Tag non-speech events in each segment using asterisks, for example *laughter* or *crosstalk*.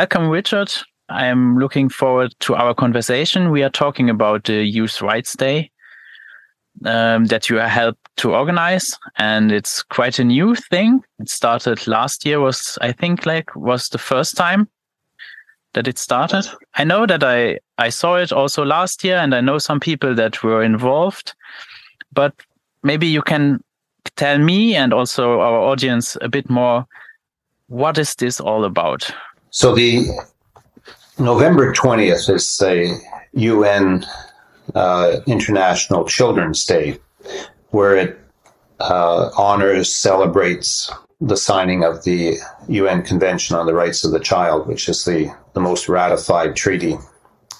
Welcome, Richard. I'm looking forward to our conversation. We are talking about the Youth Rights Day um, that you helped to organize, and it's quite a new thing. It started last year. Was I think like was the first time that it started. I know that I I saw it also last year, and I know some people that were involved. But maybe you can tell me and also our audience a bit more. What is this all about? So the November 20th is the UN uh, International Children's Day, where it uh, honors, celebrates the signing of the UN Convention on the Rights of the Child, which is the, the most ratified treaty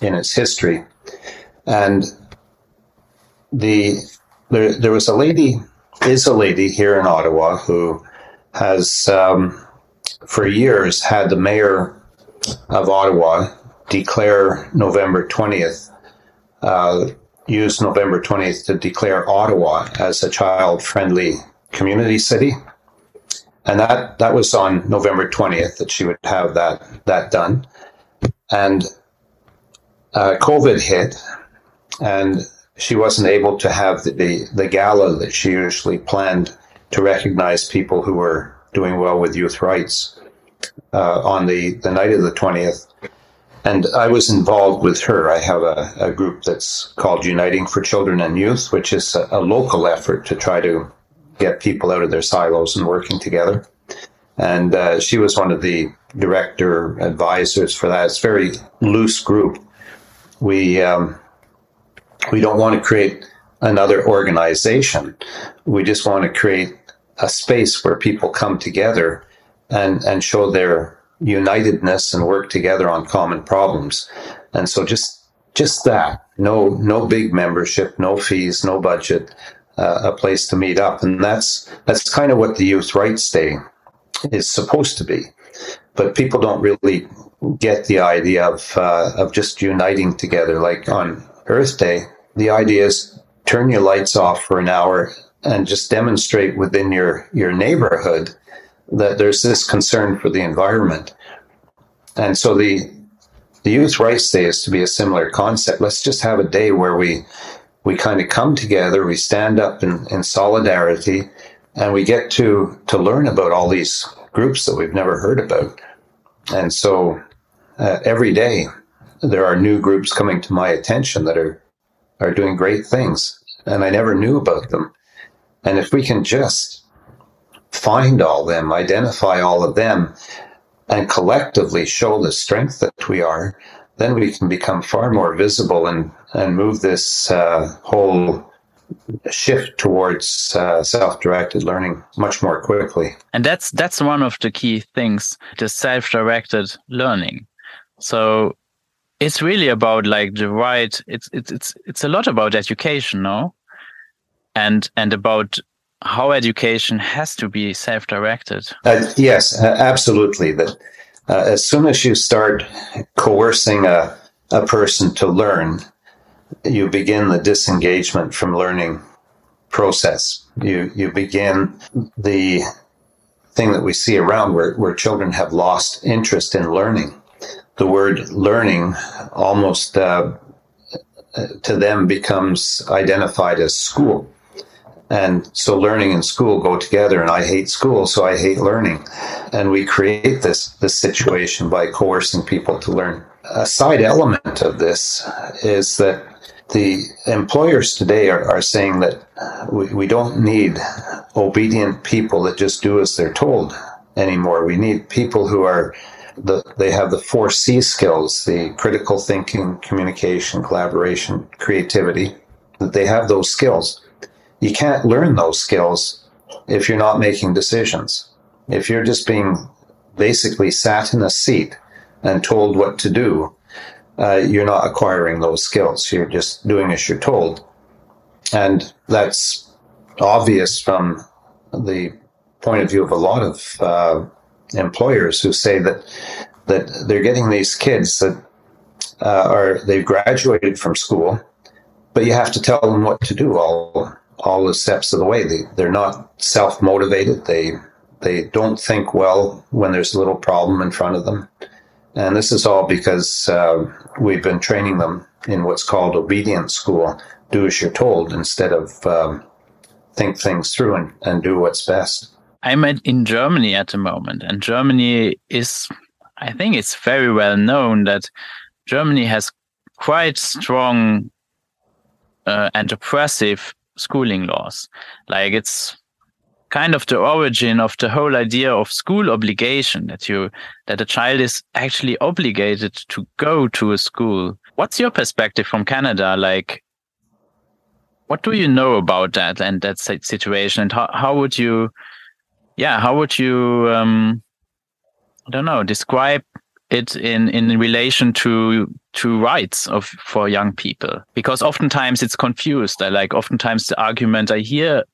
in its history. And the there, there was a lady, is a lady here in Ottawa who has um, for years had the mayor of Ottawa declare November 20th, uh, use November 20th to declare Ottawa as a child friendly community city. And that, that was on November 20th that she would have that, that done. And uh, COVID hit, and she wasn't able to have the, the, the gala that she usually planned to recognize people who were doing well with youth rights uh, on the, the night of the 20th. And I was involved with her. I have a, a group that's called Uniting for Children and Youth, which is a, a local effort to try to get people out of their silos and working together. And uh, she was one of the director advisors for that. It's a very loose group. We um, we don't want to create another organization. We just want to create a space where people come together and, and show their unitedness and work together on common problems. And so just, just that, no, no big membership, no fees, no budget, uh, a place to meet up. And that's, that's kind of what the Youth Rights Day is supposed to be. But people don't really get the idea of, uh, of just uniting together. Like on Earth Day, the idea is turn your lights off for an hour and just demonstrate within your, your neighborhood that there's this concern for the environment. And so the the youth rights day is to be a similar concept. Let's just have a day where we we kind of come together, we stand up in, in solidarity, and we get to to learn about all these groups that we've never heard about. And so uh, every day there are new groups coming to my attention that are are doing great things, and I never knew about them. And if we can just find all them, identify all of them, and collectively show the strength that we are, then we can become far more visible and, and move this uh, whole shift towards uh, self-directed learning much more quickly. And that's that's one of the key things, the self-directed learning. So it's really about like the right it's it's it's it's a lot about education, no? And and about how education has to be self-directed. Uh, yes, uh, absolutely. That uh, as soon as you start coercing a, a person to learn, you begin the disengagement from learning process. You you begin the thing that we see around where, where children have lost interest in learning. The word learning almost uh, to them becomes identified as school and so learning and school go together and I hate school, so I hate learning. And we create this, this situation by coercing people to learn. A side element of this is that the employers today are, are saying that we, we don't need obedient people that just do as they're told anymore. We need people who are the, they have the four C skills, the critical thinking, communication, collaboration, creativity, that they have those skills you can't learn those skills if you're not making decisions. If you're just being basically sat in a seat and told what to do, uh, you're not acquiring those skills. You're just doing as you're told. And that's obvious from the point of view of a lot of uh, employers who say that that they're getting these kids that uh, are they've graduated from school, but you have to tell them what to do all all the steps of the way. They they're not self motivated. They they don't think well when there's a little problem in front of them, and this is all because uh, we've been training them in what's called obedience school. Do as you're told instead of um, think things through and, and do what's best. I'm at, in Germany at the moment, and Germany is, I think it's very well known that Germany has quite strong uh, and oppressive schooling laws. Like it's kind of the origin of the whole idea of school obligation that you that a child is actually obligated to go to a school. What's your perspective from Canada? Like, what do you know about that and that situation, and how how would you yeah, how would you, um, I don't know, describe it in in relation to to rights of for young people? Because oftentimes it's confused. I like oftentimes the argument I hear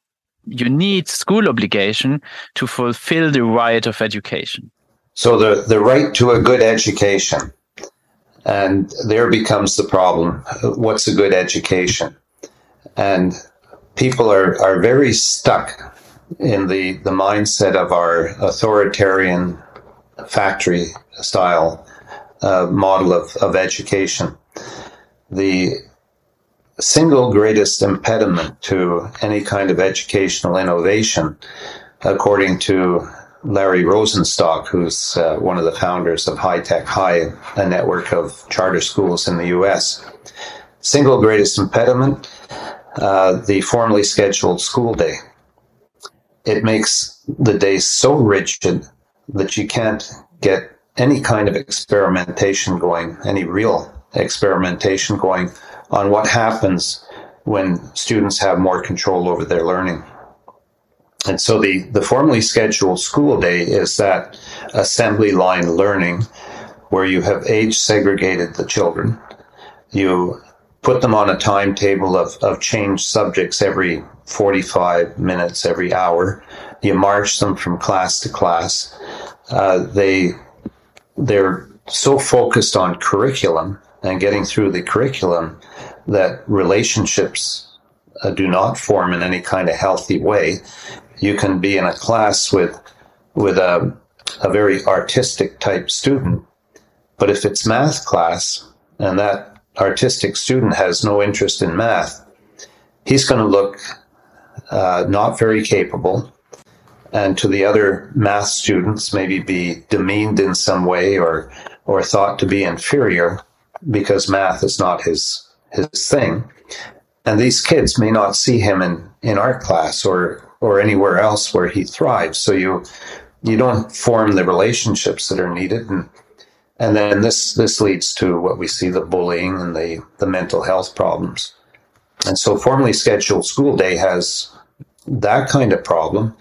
you need school obligation to fulfill the right of education. So the, the right to a good education. And there becomes the problem. What's a good education? And people are, are very stuck in the, the mindset of our authoritarian factory style uh, model of, of education. The single greatest impediment to any kind of educational innovation, according to Larry Rosenstock, who's uh, one of the founders of High Tech High, a network of charter schools in the US. Single greatest impediment, uh, the formally scheduled school day it makes the day so rigid that you can't get any kind of experimentation going, any real experimentation going on what happens when students have more control over their learning. And so the, the formally scheduled school day is that assembly line learning where you have age segregated the children. You put them on a timetable of, of changed subjects every 45 minutes every hour. You march them from class to class. Uh, they they're so focused on curriculum and getting through the curriculum that relationships uh, do not form in any kind of healthy way. You can be in a class with with a a very artistic type student, but if it's math class and that artistic student has no interest in math, he's going to look uh, not very capable, and to the other math students, maybe be demeaned in some way or or thought to be inferior because math is not his his thing. And these kids may not see him in, in art class or or anywhere else where he thrives. So you you don't form the relationships that are needed and and then this this leads to what we see the bullying and the, the mental health problems. And so formally scheduled school day has that kind of problem,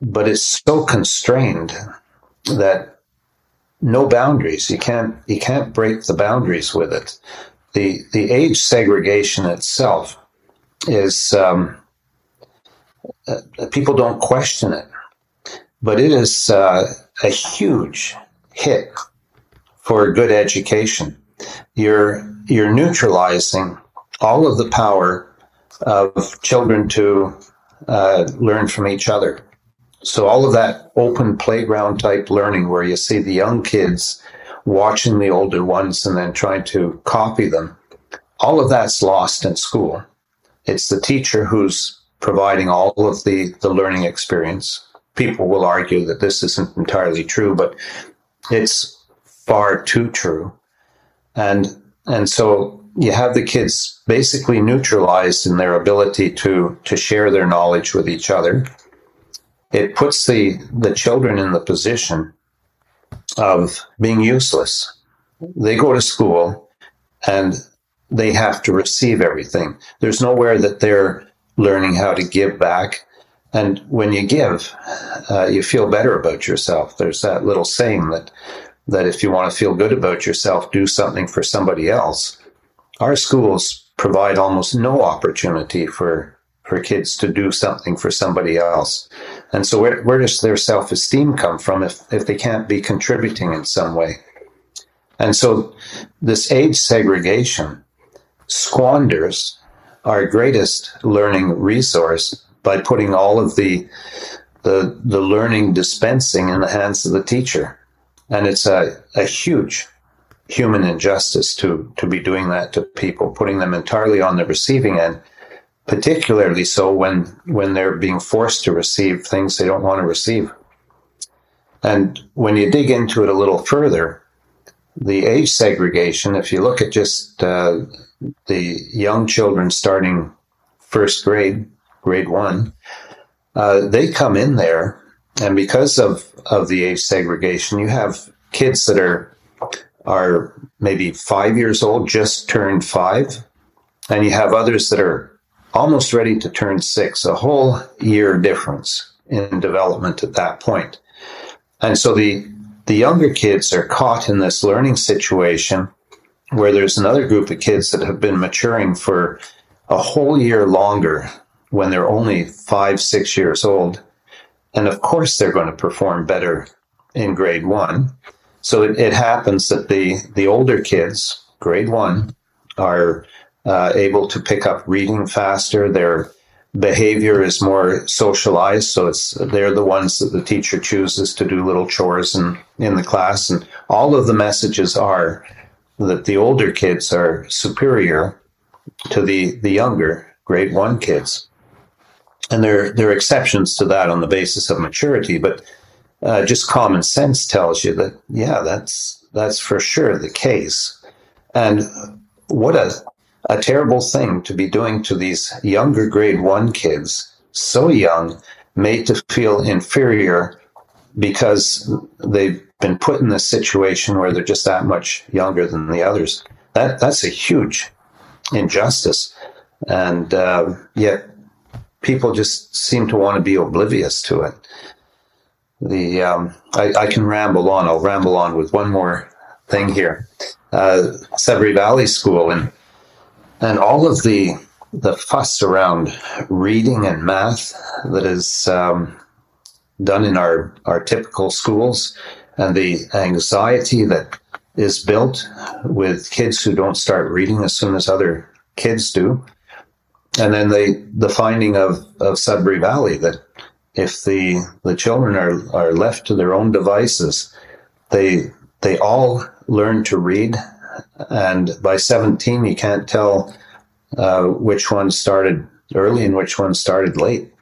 but it's so constrained that no boundaries. You can't you can't break the boundaries with it. The the age segregation itself is um, uh, people don't question it, but it is uh, a huge hit for good education. You're you're neutralizing all of the power of children to uh, learn from each other. So all of that open playground type learning where you see the young kids watching the older ones and then trying to copy them, all of that's lost in school. It's the teacher who's providing all of the, the learning experience. People will argue that this isn't entirely true, but it's far too true. And and so you have the kids basically neutralized in their ability to to share their knowledge with each other. It puts the the children in the position of being useless. They go to school and they have to receive everything. There's nowhere that they're learning how to give back. And when you give, uh, you feel better about yourself. There's that little saying that that if you want to feel good about yourself, do something for somebody else. Our schools provide almost no opportunity for for kids to do something for somebody else. And so where, where does their self-esteem come from if, if they can't be contributing in some way? And so this age segregation squanders our greatest learning resource by putting all of the the, the learning dispensing in the hands of the teacher. And it's a, a huge human injustice to, to be doing that to people, putting them entirely on the receiving end, particularly so when, when they're being forced to receive things they don't want to receive. And when you dig into it a little further, the age segregation, if you look at just uh, the young children starting first grade, grade one, uh, they come in there, and because of, of the age segregation, you have kids that are are maybe five years old, just turned five, and you have others that are almost ready to turn six, a whole year difference in development at that point. And so the the younger kids are caught in this learning situation where there's another group of kids that have been maturing for a whole year longer when they're only five, six years old. And of course, they're going to perform better in grade one. So it, it happens that the, the older kids, grade one, are uh, able to pick up reading faster. Their behavior is more socialized, so it's they're the ones that the teacher chooses to do little chores in, in the class, and all of the messages are that the older kids are superior to the the younger grade one kids, and there there are exceptions to that on the basis of maturity, but uh, just common sense tells you that yeah, that's that's for sure the case, and what a a terrible thing to be doing to these younger grade one kids, so young, made to feel inferior because they've been put in this situation where they're just that much younger than the others. That that's a huge injustice, and uh, yet people just seem to want to be oblivious to it. The um, I, I, can ramble on. I'll ramble on with one more thing here. Uh, Valley School in and all of the the fuss around reading and math that is um, done in our our typical schools, and the anxiety that is built with kids who don't start reading as soon as other kids do, and then the the finding of of Sudbury Valley that if the the children are are left to their own devices, they they all learn to read and by 17 you can't tell uh, which one started early and which one started late.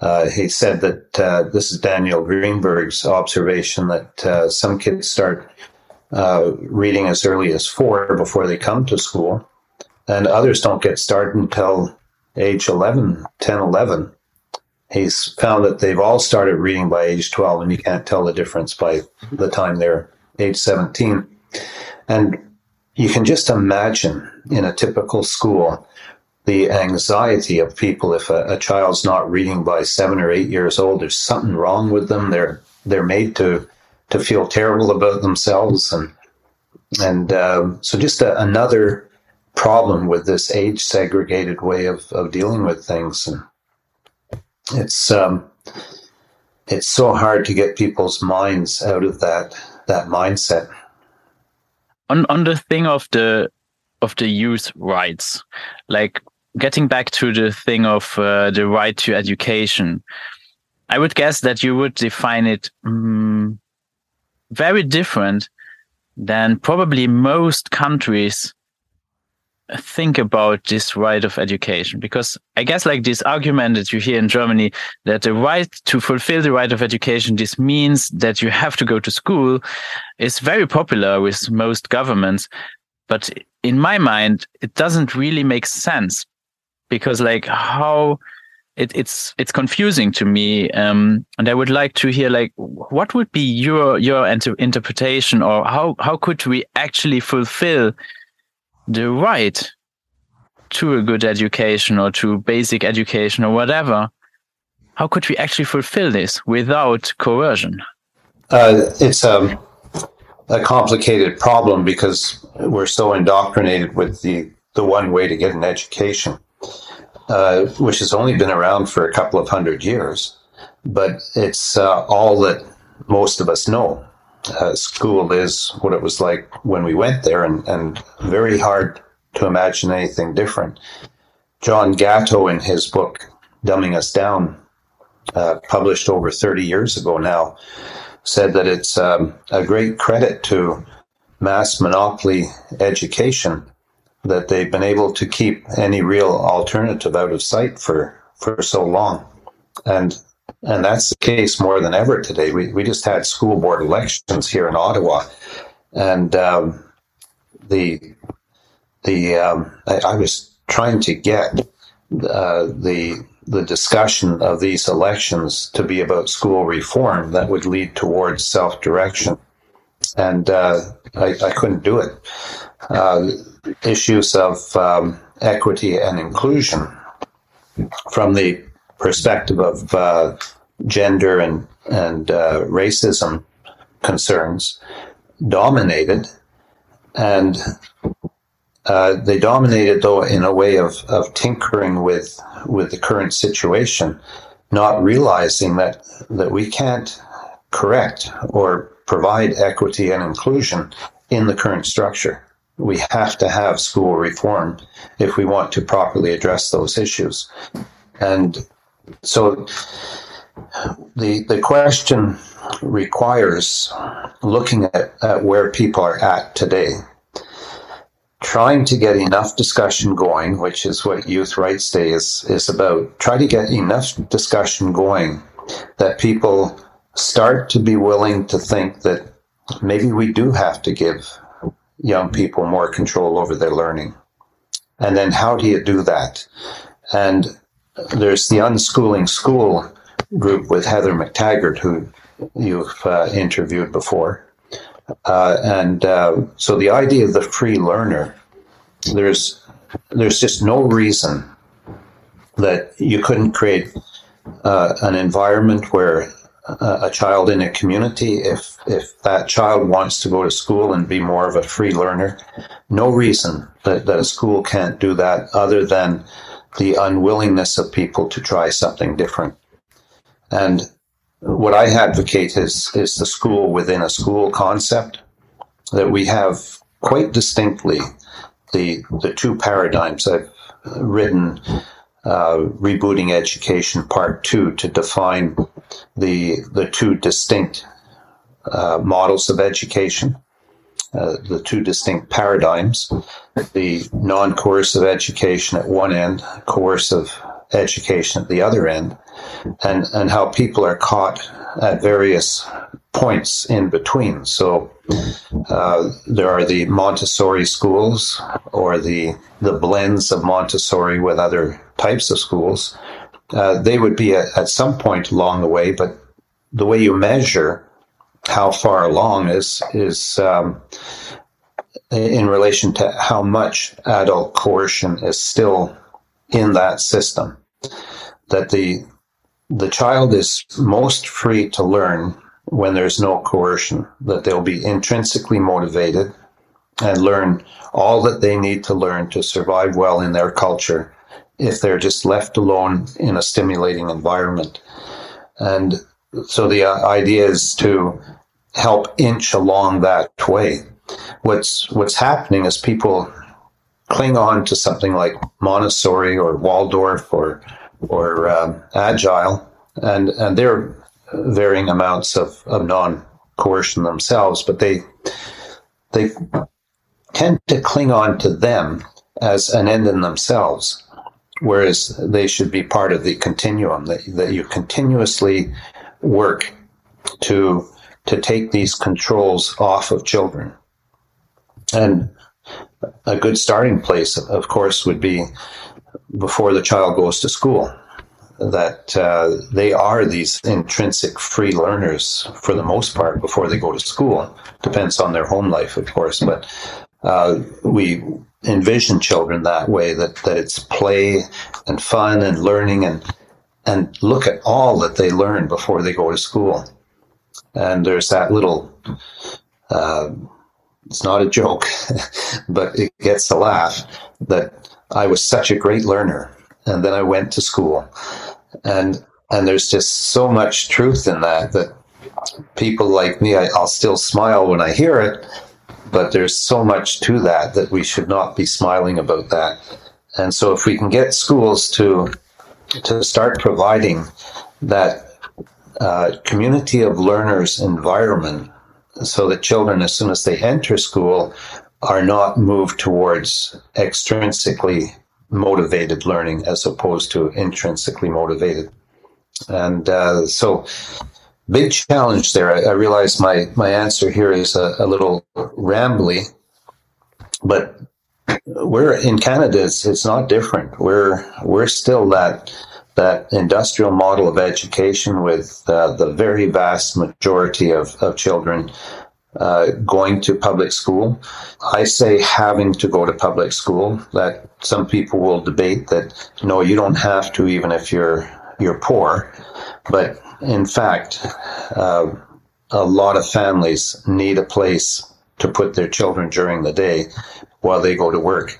Uh, he said that uh, this is Daniel Greenberg's observation that uh, some kids start uh, reading as early as four before they come to school, and others don't get started until age 11, 10, 11. He's found that they've all started reading by age 12, and you can't tell the difference by the time they're age 17. And you can just imagine in a typical school the anxiety of people if a, a, child's not reading by seven or eight years old. There's something wrong with them. They're they're made to to feel terrible about themselves. And and um, so just a, another problem with this age segregated way of, of dealing with things. And it's um, it's so hard to get people's minds out of that that mindset on on the thing of the of the youth rights, like getting back to the thing of uh, the right to education, I would guess that you would define it um, very different than probably most countries think about this right of education? Because i guess like this argument that you hear in germany that the right to fulfill the right of education this means that you have to go to school is very popular with most governments. But in my mind it doesn't really make sense because like how it, it's it's confusing to me um, and i would like to hear like what would be your your inter interpretation or how how could we actually fulfill the right to a good education or to basic education or whatever, how could we actually fulfill this without coercion? Uh, it's a, a complicated problem because we're so indoctrinated with the, the one way to get an education, uh, which has only been around for a couple of hundred years, but it's uh, all that most of us know. Uh, school is what it was like when we went there, and, and very hard to imagine anything different. John Gatto, in his book Dumbing Us Down, uh, published over 30 years ago now, said that it's um, a great credit to mass monopoly education that they've been able to keep any real alternative out of sight for, for so long. And and that's the case more than ever today. We, we just had school board elections here in Ottawa, and um, the the um, I, I, was trying to get uh, the the discussion of these elections to be about school reform that would lead towards self direction, and uh, I, I, couldn't do it. Uh, issues of um, equity and inclusion from the perspective of uh, gender and and uh, racism concerns dominated, and uh, they dominated though in a way of, of tinkering with with the current situation, not realizing that that we can't correct or provide equity and inclusion in the current structure. We have to have school reform if we want to properly address those issues. And so the the question requires looking at, at where people are at today trying to get enough discussion going, which is what Youth Rights Day is, is about. Try to get enough discussion going that people start to be willing to think that maybe we do have to give young people more control over their learning. And then how do you do that? And there's the Unschooling School group with Heather McTaggart, who you've uh, interviewed before. Uh, and uh, so the idea of the free learner, there's there's just no reason that you couldn't create uh, an environment where a child in a community, if if that child wants to go to school and be more of a free learner, no reason that, that a school can't do that other than the unwillingness of people to try something different. And what I advocate is, is the school within a school concept that we have quite distinctly the, the two paradigms. I've written uh, Rebooting Education Part 2 to define the, the two distinct uh, models of education, uh, the two distinct paradigms, the non coercive education at one end, coercive education at the other end, and, and how people are caught at various points in between. So uh, there are the Montessori schools or the the blends of Montessori with other types of schools. Uh, they would be at, at some point along the way, but the way you measure how far along is is um, in relation to how much adult coercion is still in that system that the the child is most free to learn when there's no coercion, that they'll be intrinsically motivated and learn all that they need to learn to survive well in their culture if they're just left alone in a stimulating environment. And so the uh, idea is to help inch along that way. What's what's happening is people cling on to something like Montessori or Waldorf or or um, agile, and and they're varying amounts of, of non coercion themselves, but they they tend to cling on to them as an end in themselves, whereas they should be part of the continuum that, that you continuously work to to take these controls off of children. And a good starting place, of course, would be before the child goes to school. That uh, they are these intrinsic free learners for the most part before they go to school. Depends on their home life, of course, but uh, we envision children that way that, that it's play and fun and learning and and look at all that they learn before they go to school and there's that little uh, it's not a joke *laughs* but it gets a laugh that i was such a great learner and then i went to school and and there's just so much truth in that that people like me I, i'll still smile when i hear it but there's so much to that that we should not be smiling about that. And so if we can get schools to to start providing that uh, community of learners environment so that children as soon as they enter school are not moved towards extrinsically motivated learning as opposed to intrinsically motivated and uh, so big challenge there. I, I realize my, my answer here is a, a little rambly, but we're in Canada. It's, it's not different. We're we're still that that industrial model of education with uh, the very vast majority of, of children uh, going to public school. I say having to go to public school. That some people will debate that no, you don't have to, even if you're you're poor. But in fact, uh, a lot of families need a place to put their children during the day while they go to work.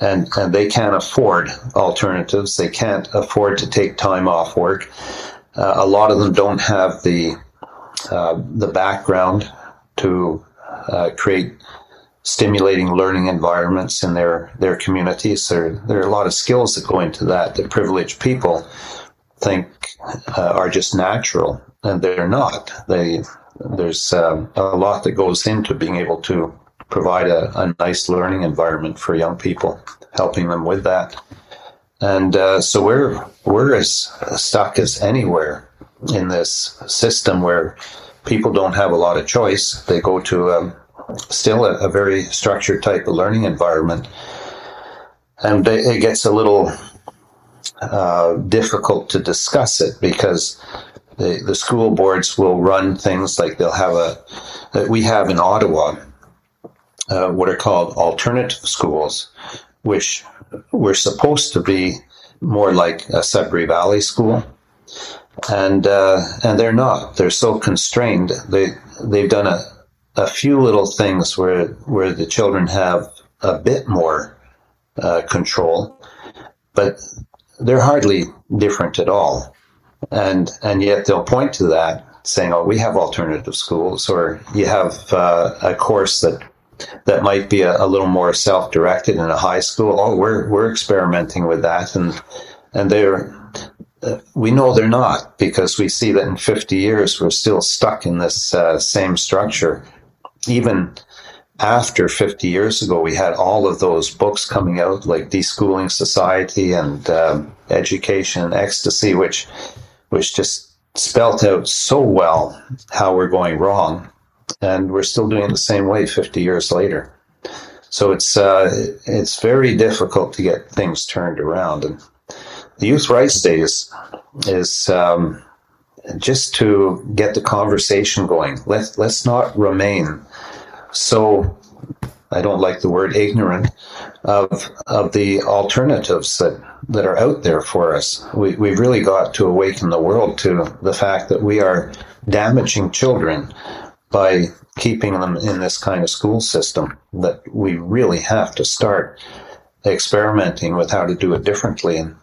And, and they can't afford alternatives. They can't afford to take time off work. Uh, a lot of them don't have the uh, the background to uh, create stimulating learning environments in their their communities. There there are a lot of skills that go into that that privileged people think uh, are just natural, and they're not. They there's um, a lot that goes into being able to provide a, a, nice learning environment for young people, helping them with that. And uh, so we're we're as stuck as anywhere in this system where people don't have a lot of choice. They go to um, still a, a, very structured type of learning environment, and it gets a little uh, difficult to discuss it because the, the school boards will run things like they'll have a that we have in Ottawa uh, what are called alternative schools, which were supposed to be more like a Sudbury Valley school, and uh, and they're not. They're so constrained. They they've done a a few little things where where the children have a bit more uh, control, but they're hardly different at all. And, and yet they'll point to that saying, oh, we have alternative schools, or you have uh, a course that that might be a, a little more self-directed in a high school. Oh, we're we're experimenting with that, and and they're uh, we know they're not because we see that in 50 years we're still stuck in this uh, same structure. Even after 50 years ago, we had all of those books coming out, like Deschooling Society and um, Education and Ecstasy, which, which just spelt out so well how we're going wrong. And we're still doing it the same way 50 years later. So it's, uh, it's very difficult to get things turned around. And the Youth Rights Day is, is um, just to get the conversation going. Let, let's not remain so I don't like the word ignorant of of the alternatives that, that are out there for us. We, we've really got to awaken the world to the fact that we are damaging children by keeping them in this kind of school system, that we really have to start experimenting with how to do it differently. And,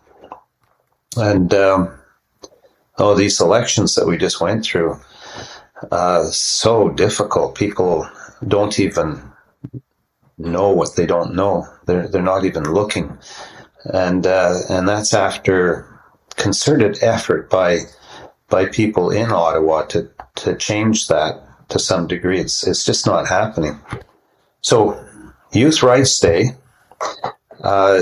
and um, oh, these elections that we just went through, uh, so difficult. People don't even know what they don't know. They're they're not even looking, and uh, and that's after concerted effort by by people in Ottawa to to change that to some degree. It's it's just not happening. So, Youth Rights Day, uh,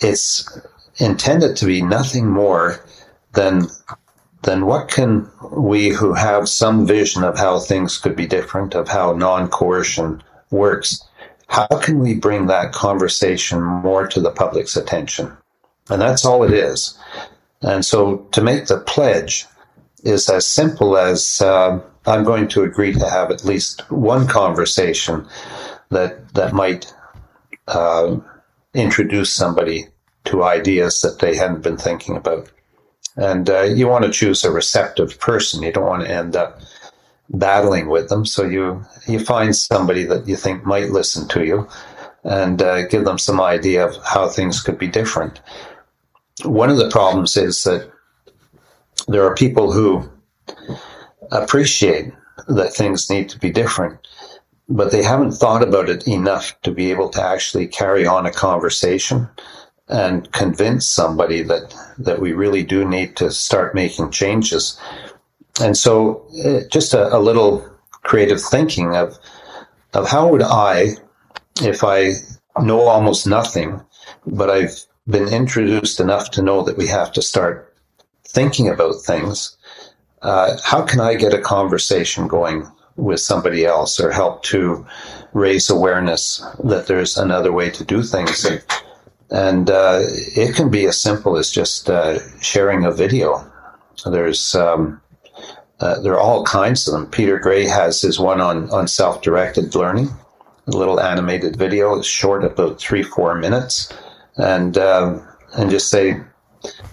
it's intended to be nothing more than then what can we who have some vision of how things could be different, of how non coercion works, how can we bring that conversation more to the public's attention? And that's all it is. And so to make the pledge is as simple as uh, I'm going to agree to have at least one conversation that that might uh, introduce somebody to ideas that they hadn't been thinking about. And uh, you want to choose a receptive person. You don't want to end up battling with them. So you you find somebody that you think might listen to you and uh, give them some idea of how things could be different. One of the problems is that there are people who appreciate that things need to be different, but they haven't thought about it enough to be able to actually carry on a conversation and convince somebody that that we really do need to start making changes. And so, uh, just a, a little creative thinking of of how would I, if I know almost nothing, but I've been introduced enough to know that we have to start thinking about things. Uh, how can I get a conversation going with somebody else or help to raise awareness that there's another way to do things? And, uh, it can be as simple as just uh, sharing a video. There's um, uh, there are all kinds of them. Peter Gray has his one on on self directed learning, a little animated video. It's short, about three four minutes, and um, and just say,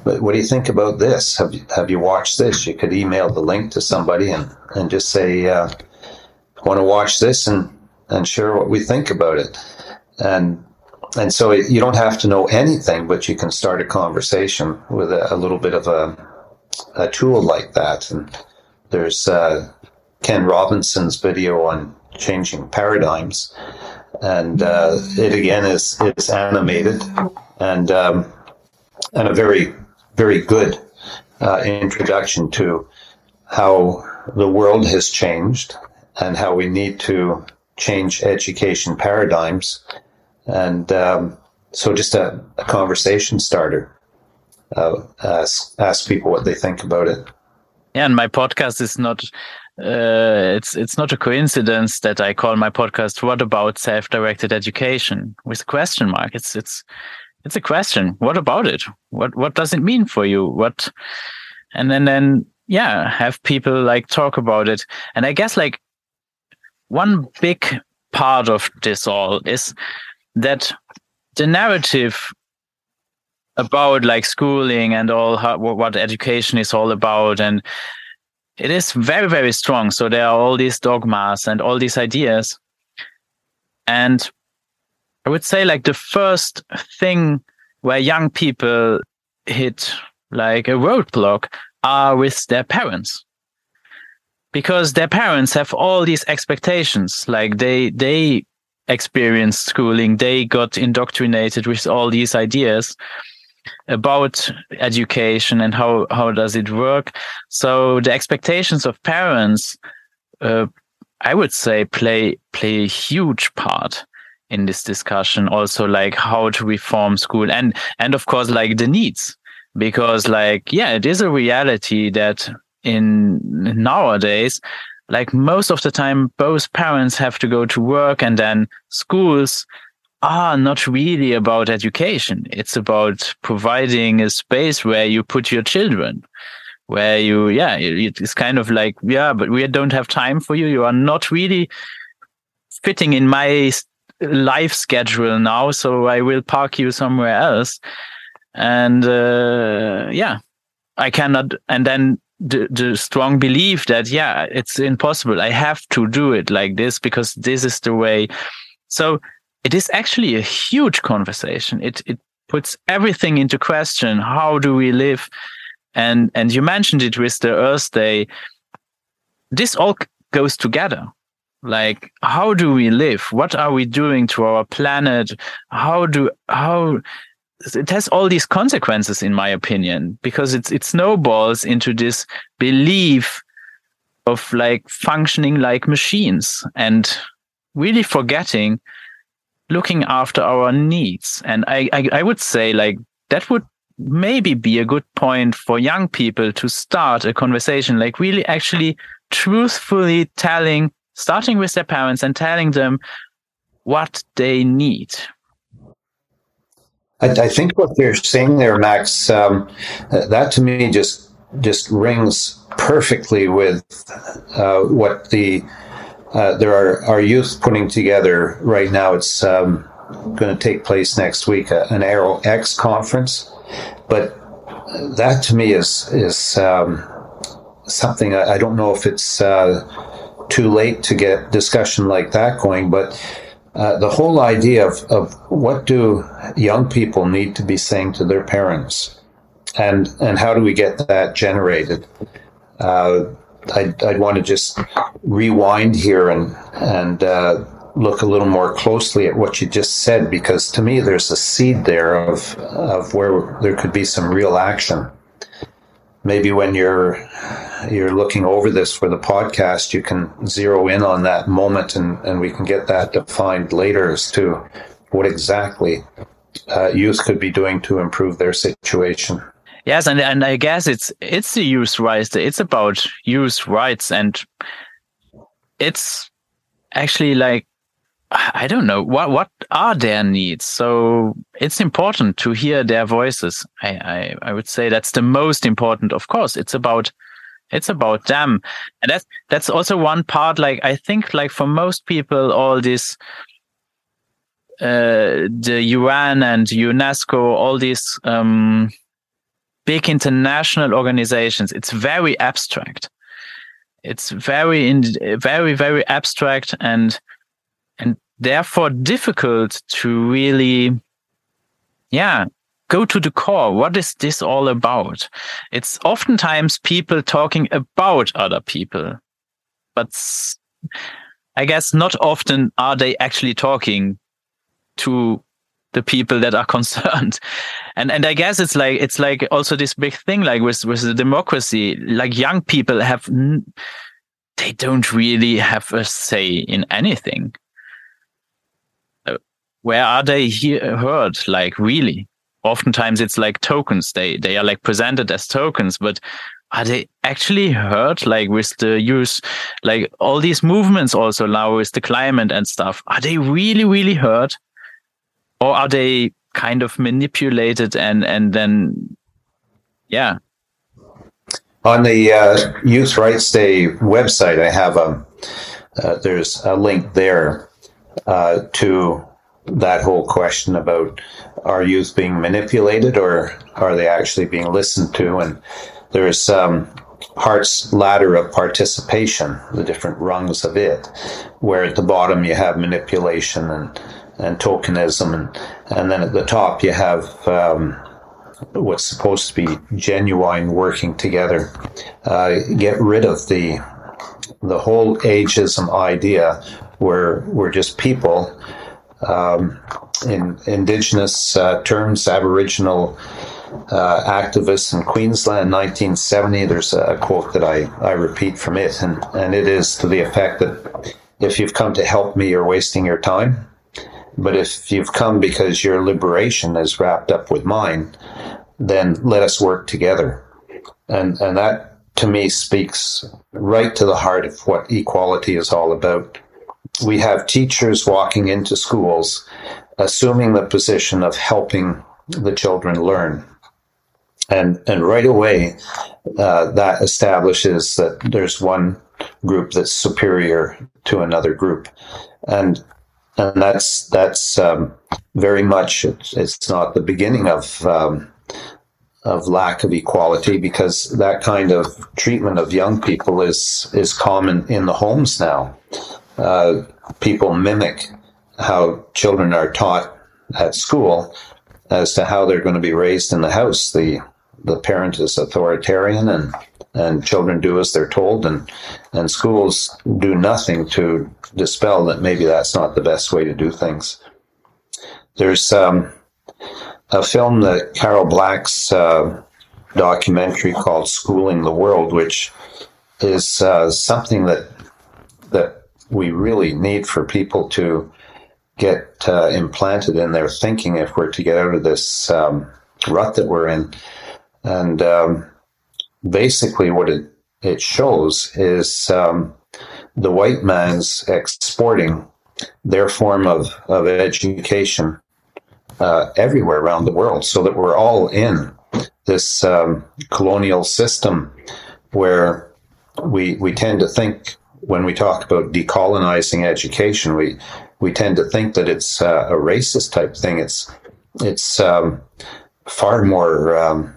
what do you think about this? Have you, have you watched this? You could email the link to somebody and, and just say, uh, want to watch this and, and share what we think about it. And and so you don't have to know anything, but you can start a conversation with a, a little bit of a, a tool like that. And there's uh, Ken Robinson's video on changing paradigms, and uh, it again is is animated and um, and a very very good uh, introduction to how the world has changed and how we need to change education paradigms and um, so just a, a conversation starter. Uh, ask ask people what they think about it. Yeah, and my podcast is not. Uh, it's it's not a coincidence that I call my podcast "What about self-directed education?" with a question mark. It's it's it's a question. What about it? What what does it mean for you? What, and then then yeah, have people like talk about it. And I guess like one big part of this all is that the narrative about like schooling and all how, what education is all about and it is very very strong so there are all these dogmas and all these ideas and i would say like the first thing where young people hit like a roadblock are with their parents because their parents have all these expectations like they they experienced schooling, they got indoctrinated with all these ideas about education and how how does it work. So the expectations of parents, uh, I would say, play play a huge part in this discussion. Also, like how to reform school and and of course, like the needs, because like yeah, it is a reality that in nowadays like most of the time both parents have to go to work and then schools are not really about education it's about providing a space where you put your children where you yeah it's kind of like yeah but we don't have time for you you are not really fitting in my life schedule now so i will park you somewhere else. And uh, yeah i cannot and then the, the strong belief that yeah it's impossible. I have to do it like this because this is the way. So it is actually a huge conversation. It it puts everything into question. How do we live? And and you mentioned it with the earth day. This all goes together like how do we live? What are we doing to our planet? How do how it has all these consequences in my opinion because it's it snowballs into this belief of like functioning like machines and really forgetting looking after our needs. And I, I i would say like that would maybe be a good point for young people to start a conversation like really actually truthfully telling starting with their parents and telling them what they need I, I think what you're saying there, Max, um, that to me just just rings perfectly with uh, what the uh, there are our youth putting together right now. It's um, going to take place next week, an Aero X conference. But that to me is is um, something I, I, don't know if it's uh, too late to get discussion like that going, but uh, the whole idea of, of what do young people need to be saying to their parents? And and how do we get that generated? Uh, I'd, I'd, want to just rewind here and and uh, look a little more closely at what you just said because to me there's a seed there of of where there could be some real action. Maybe when you're you're looking over this for the podcast, you can zero in on that moment and, and we can get that defined later as to what exactly uh, youth could be doing to improve their situation. Yes, and and I guess it's it's the youth rights. It's about youth rights, and it's actually like I don't know what what are their needs. So it's important to hear their voices. I, I, I would say that's the most important. Of course, it's about it's about them, and that's that's also one part. Like I think, like for most people, all this uh, the UN and UNESCO, all these um, big international organizations, it's very abstract. It's very in, very very abstract and and therefore difficult to really, yeah, go to the core. What is this all about? It's oftentimes people talking about other people, but I guess not often are they actually talking to the people that are *laughs* concerned and and i guess it's like it's like also this big thing like with with the democracy like young people have they don't really have a say in anything uh, where are they he- heard? Like really? Oftentimes it's like tokens. They they are like presented as tokens, but are they actually heard? Like with the use, like all these movements also now with the climate and stuff. Are they really really heard, or are they kind of manipulated and and then, yeah. On the uh, Youth Rights Day website, I have a uh, there's a link there uh, to that whole question about are youth being manipulated or are they actually being listened to? And there's um, Hart's ladder of participation, the different rungs of it, where at the bottom you have manipulation and, and tokenism, and, and then at the top you have um, what's supposed to be genuine working together. Uh, get rid of the the whole ageism idea where we're just people um, in indigenous uh, terms, Aboriginal uh, activists in Queensland, 1970. There's a quote that I, I repeat from it, and, and it is to the effect that if you've come to help me, you're wasting your time. But if you've come because your liberation is wrapped up with mine, then let us work together. And, and that to me speaks right to the heart of what equality is all about we have teachers walking into schools assuming the position of helping the children learn. And, and right away, uh, that establishes that there's one group that's superior to another group. And, and that's, that's um, very much, it's, it's not the beginning of, um, of lack of equality because that kind of treatment of young people is, is common in the homes now uh, people mimic how children are taught at school as to how they're going to be raised in the house. The the parent is authoritarian and and children do as they're told and and schools do nothing to dispel that maybe that's not the best way to do things. There's um, a film that Carol Black's uh, documentary called "Schooling the World," which is uh, something that that we really need for people to get uh, implanted in their thinking if we're to get out of this um, rut that we're in. And um, basically, what it, it shows is um, the white man's exporting their form of, of education uh, everywhere around the world so that we're all in this um, colonial system where we, we tend to think when we talk about decolonizing education, we we tend to think that it's uh, a racist type thing. It's it's um, far more um,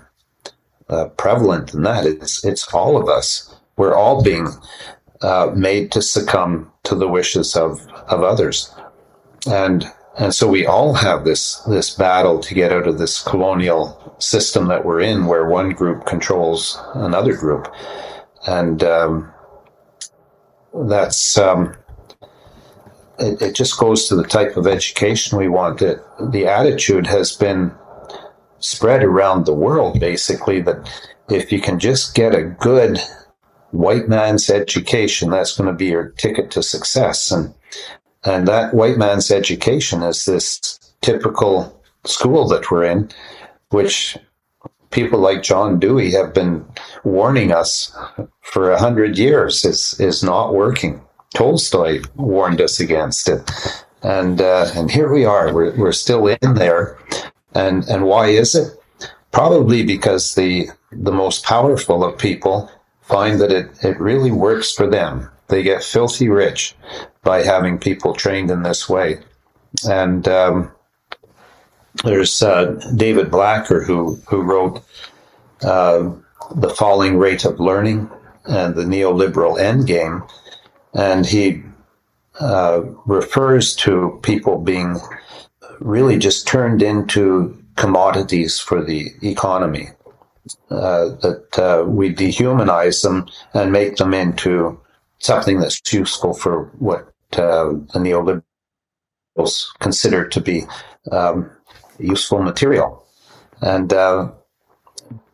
uh, prevalent than that. It's it's all of us. We're all being uh, made to succumb to the wishes of of others, and and so we all have this this battle to get out of this colonial system that we're in, where one group controls another group, and um, that's um, it, it, just goes to the type of education we want. It, the attitude has been spread around the world, basically, that if you can just get a good white man's education, that's going to be your ticket to success. And and that white man's education is this typical school that we're in, which people like John Dewey have been warning us for a hundred years is is not working. Tolstoy warned us against it, and uh, and here we are. We're we're still in there, and and why is it? Probably because the the most powerful of people find that it, it really works for them. They get filthy rich by having people trained in this way. And um, there's uh, David Blacker who who wrote uh, the falling rate of learning and the neoliberal endgame, and he uh, refers to people being really just turned into commodities for the economy. Uh, that uh, we dehumanize them and make them into something that's useful for what uh, the neoliberals consider to be um, useful material. And uh,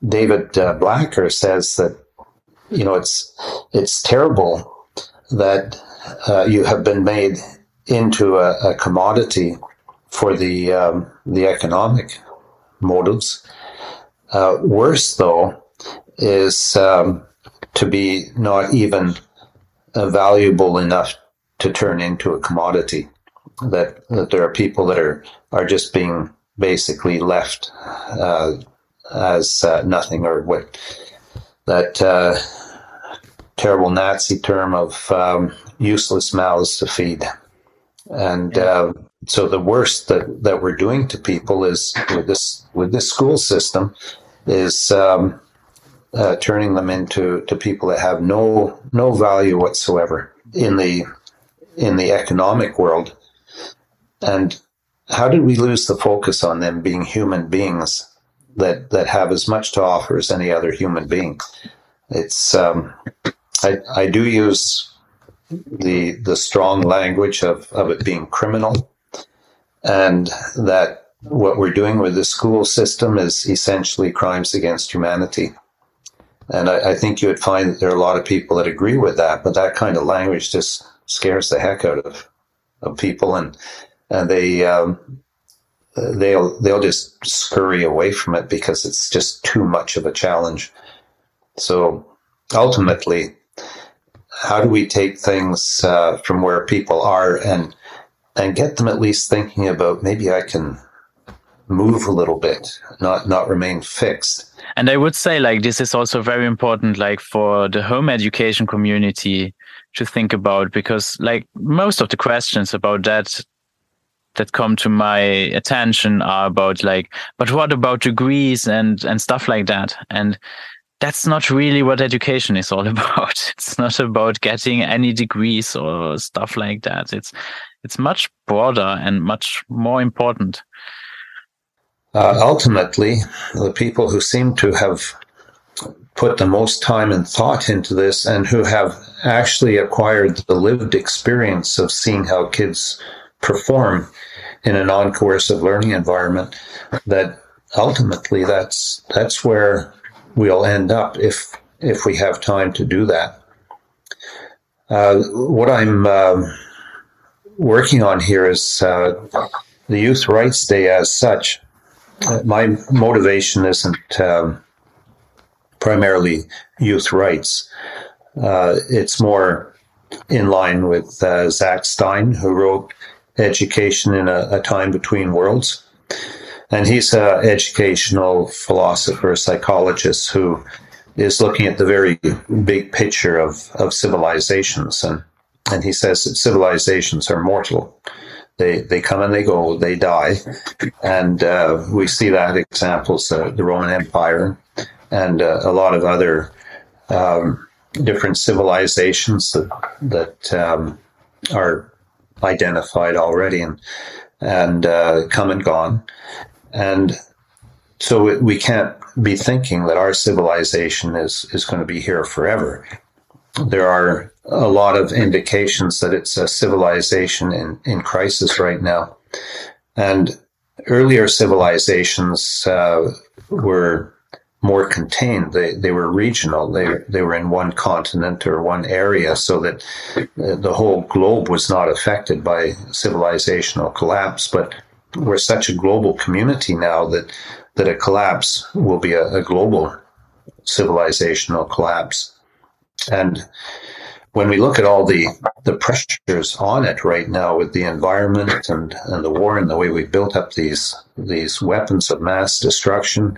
David uh, Blacker says that you know it's it's terrible that uh, you have been made into a, a commodity for the um, the economic motives. Uh, worse, though, is um, to be not even uh, valuable enough to turn into a commodity. That that there are people that are are just being basically left uh, as uh, nothing, or what that uh, terrible Nazi term of um, useless mouths to feed. And yeah. uh, so the worst that, that we're doing to people is with this with this school system is um, uh, turning them into to people that have no no value whatsoever in the in the economic world. And how did we lose the focus on them being human beings that that have as much to offer as any other human being? It's um, I, I do use the the strong language of, of it being criminal and that what we're doing with the school system is essentially crimes against humanity. And I, I, think you would find that there are a lot of people that agree with that, but that kind of language just scares the heck out of, of people and and they um, they'll they'll just scurry away from it because it's just too much of a challenge. So ultimately, how do we take things uh, from where people are and and get them at least thinking about maybe I can move a little bit, not not remain fixed. And I would say like this is also very important, like for the home education community to think about because like most of the questions about that that come to my attention are about like, but what about degrees and and stuff like that. And that's not really what education is all *laughs* about. It's not about getting any degrees or stuff like that. It's it's much broader and much more important. Uh, ultimately, the people who seem to have put the most time and thought into this and who have actually acquired the lived experience of seeing how kids perform in a non-coercive learning environment that ultimately that's that's where we'll end up if if we have time to do that. Uh, what I'm uh, working on here is uh, the Youth Rights Day as such. Uh, my motivation isn't um, primarily youth rights. Uh, it's more in line with uh, Zach Stein, who wrote Education in a, a Time Between Worlds and he's an educational philosopher, a psychologist who is looking at the very big picture of, of civilizations. And, and he says that civilizations are mortal. They they come and they go. They die, and uh, we see that examples uh, the Roman Empire and uh, a lot of other um, different civilizations that that um, are identified already and and uh, come and gone, and so we can't be thinking that our civilization is is going to be here forever. There are a lot of indications that it's a civilization in, in crisis right now. And earlier civilizations uh, were more contained. They, they were regional. They, they were in one continent or one area so that uh, the whole globe was not affected by civilizational collapse. But we're such a global community now that, that a collapse will be a, a global civilizational collapse. And when we look at all the, the pressures on it right now with the environment and, and the war and the way we built up these these weapons of mass destruction,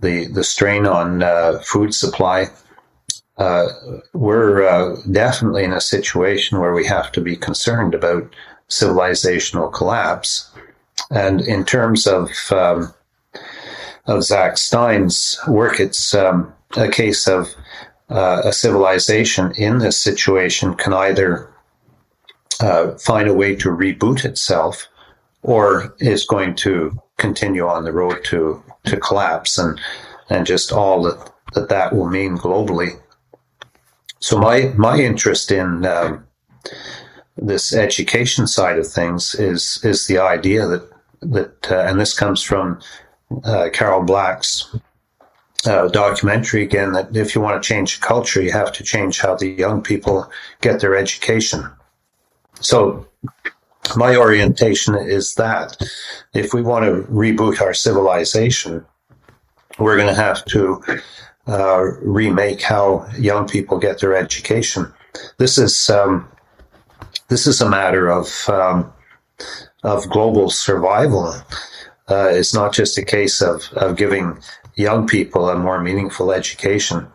the the strain on uh, food supply, uh, we're uh, definitely in a situation where we have to be concerned about civilizational collapse. And in terms of um, of Zach Stein's work, it's um, a case of uh, a civilization in this situation can either uh, find a way to reboot itself or is going to continue on the road to, to collapse and, and just all that, that that will mean globally. So my, my interest in um, this education side of things is, is the idea that, that uh, and this comes from uh, Carol Black's uh, documentary again that if you want to change culture, you have to change how the young people get their education. So my orientation is that if we want to reboot our civilization, we're going to have to uh, remake how young people get their education. This is um, this is a matter of um, of global survival. Uh, it's not just a case of, of giving young people a more meaningful education.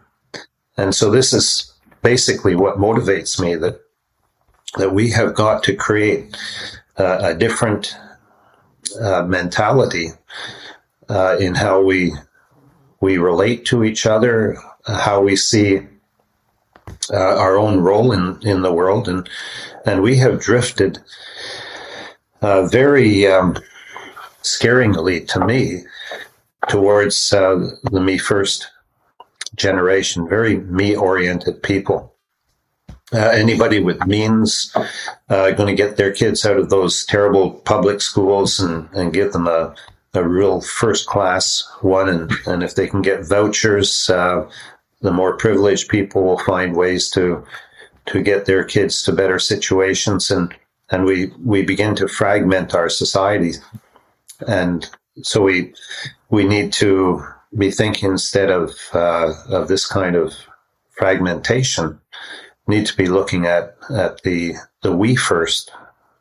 And so this is basically what motivates me that that we have got to create uh, a different uh, mentality uh, in how we we relate to each other, how we see uh, our own role in, in the world, and and we have drifted uh, very um, scaringly to me towards uh, the me first generation, very me oriented people. Uh, anybody with means uh, going to get their kids out of those terrible public schools and, and give them a, a real first class one. And, and if they can get vouchers, uh, the more privileged people will find ways to to get their kids to better situations and and we we begin to fragment our society and so we we need to be thinking instead of uh, of this kind of fragmentation. Need to be looking at at the the we first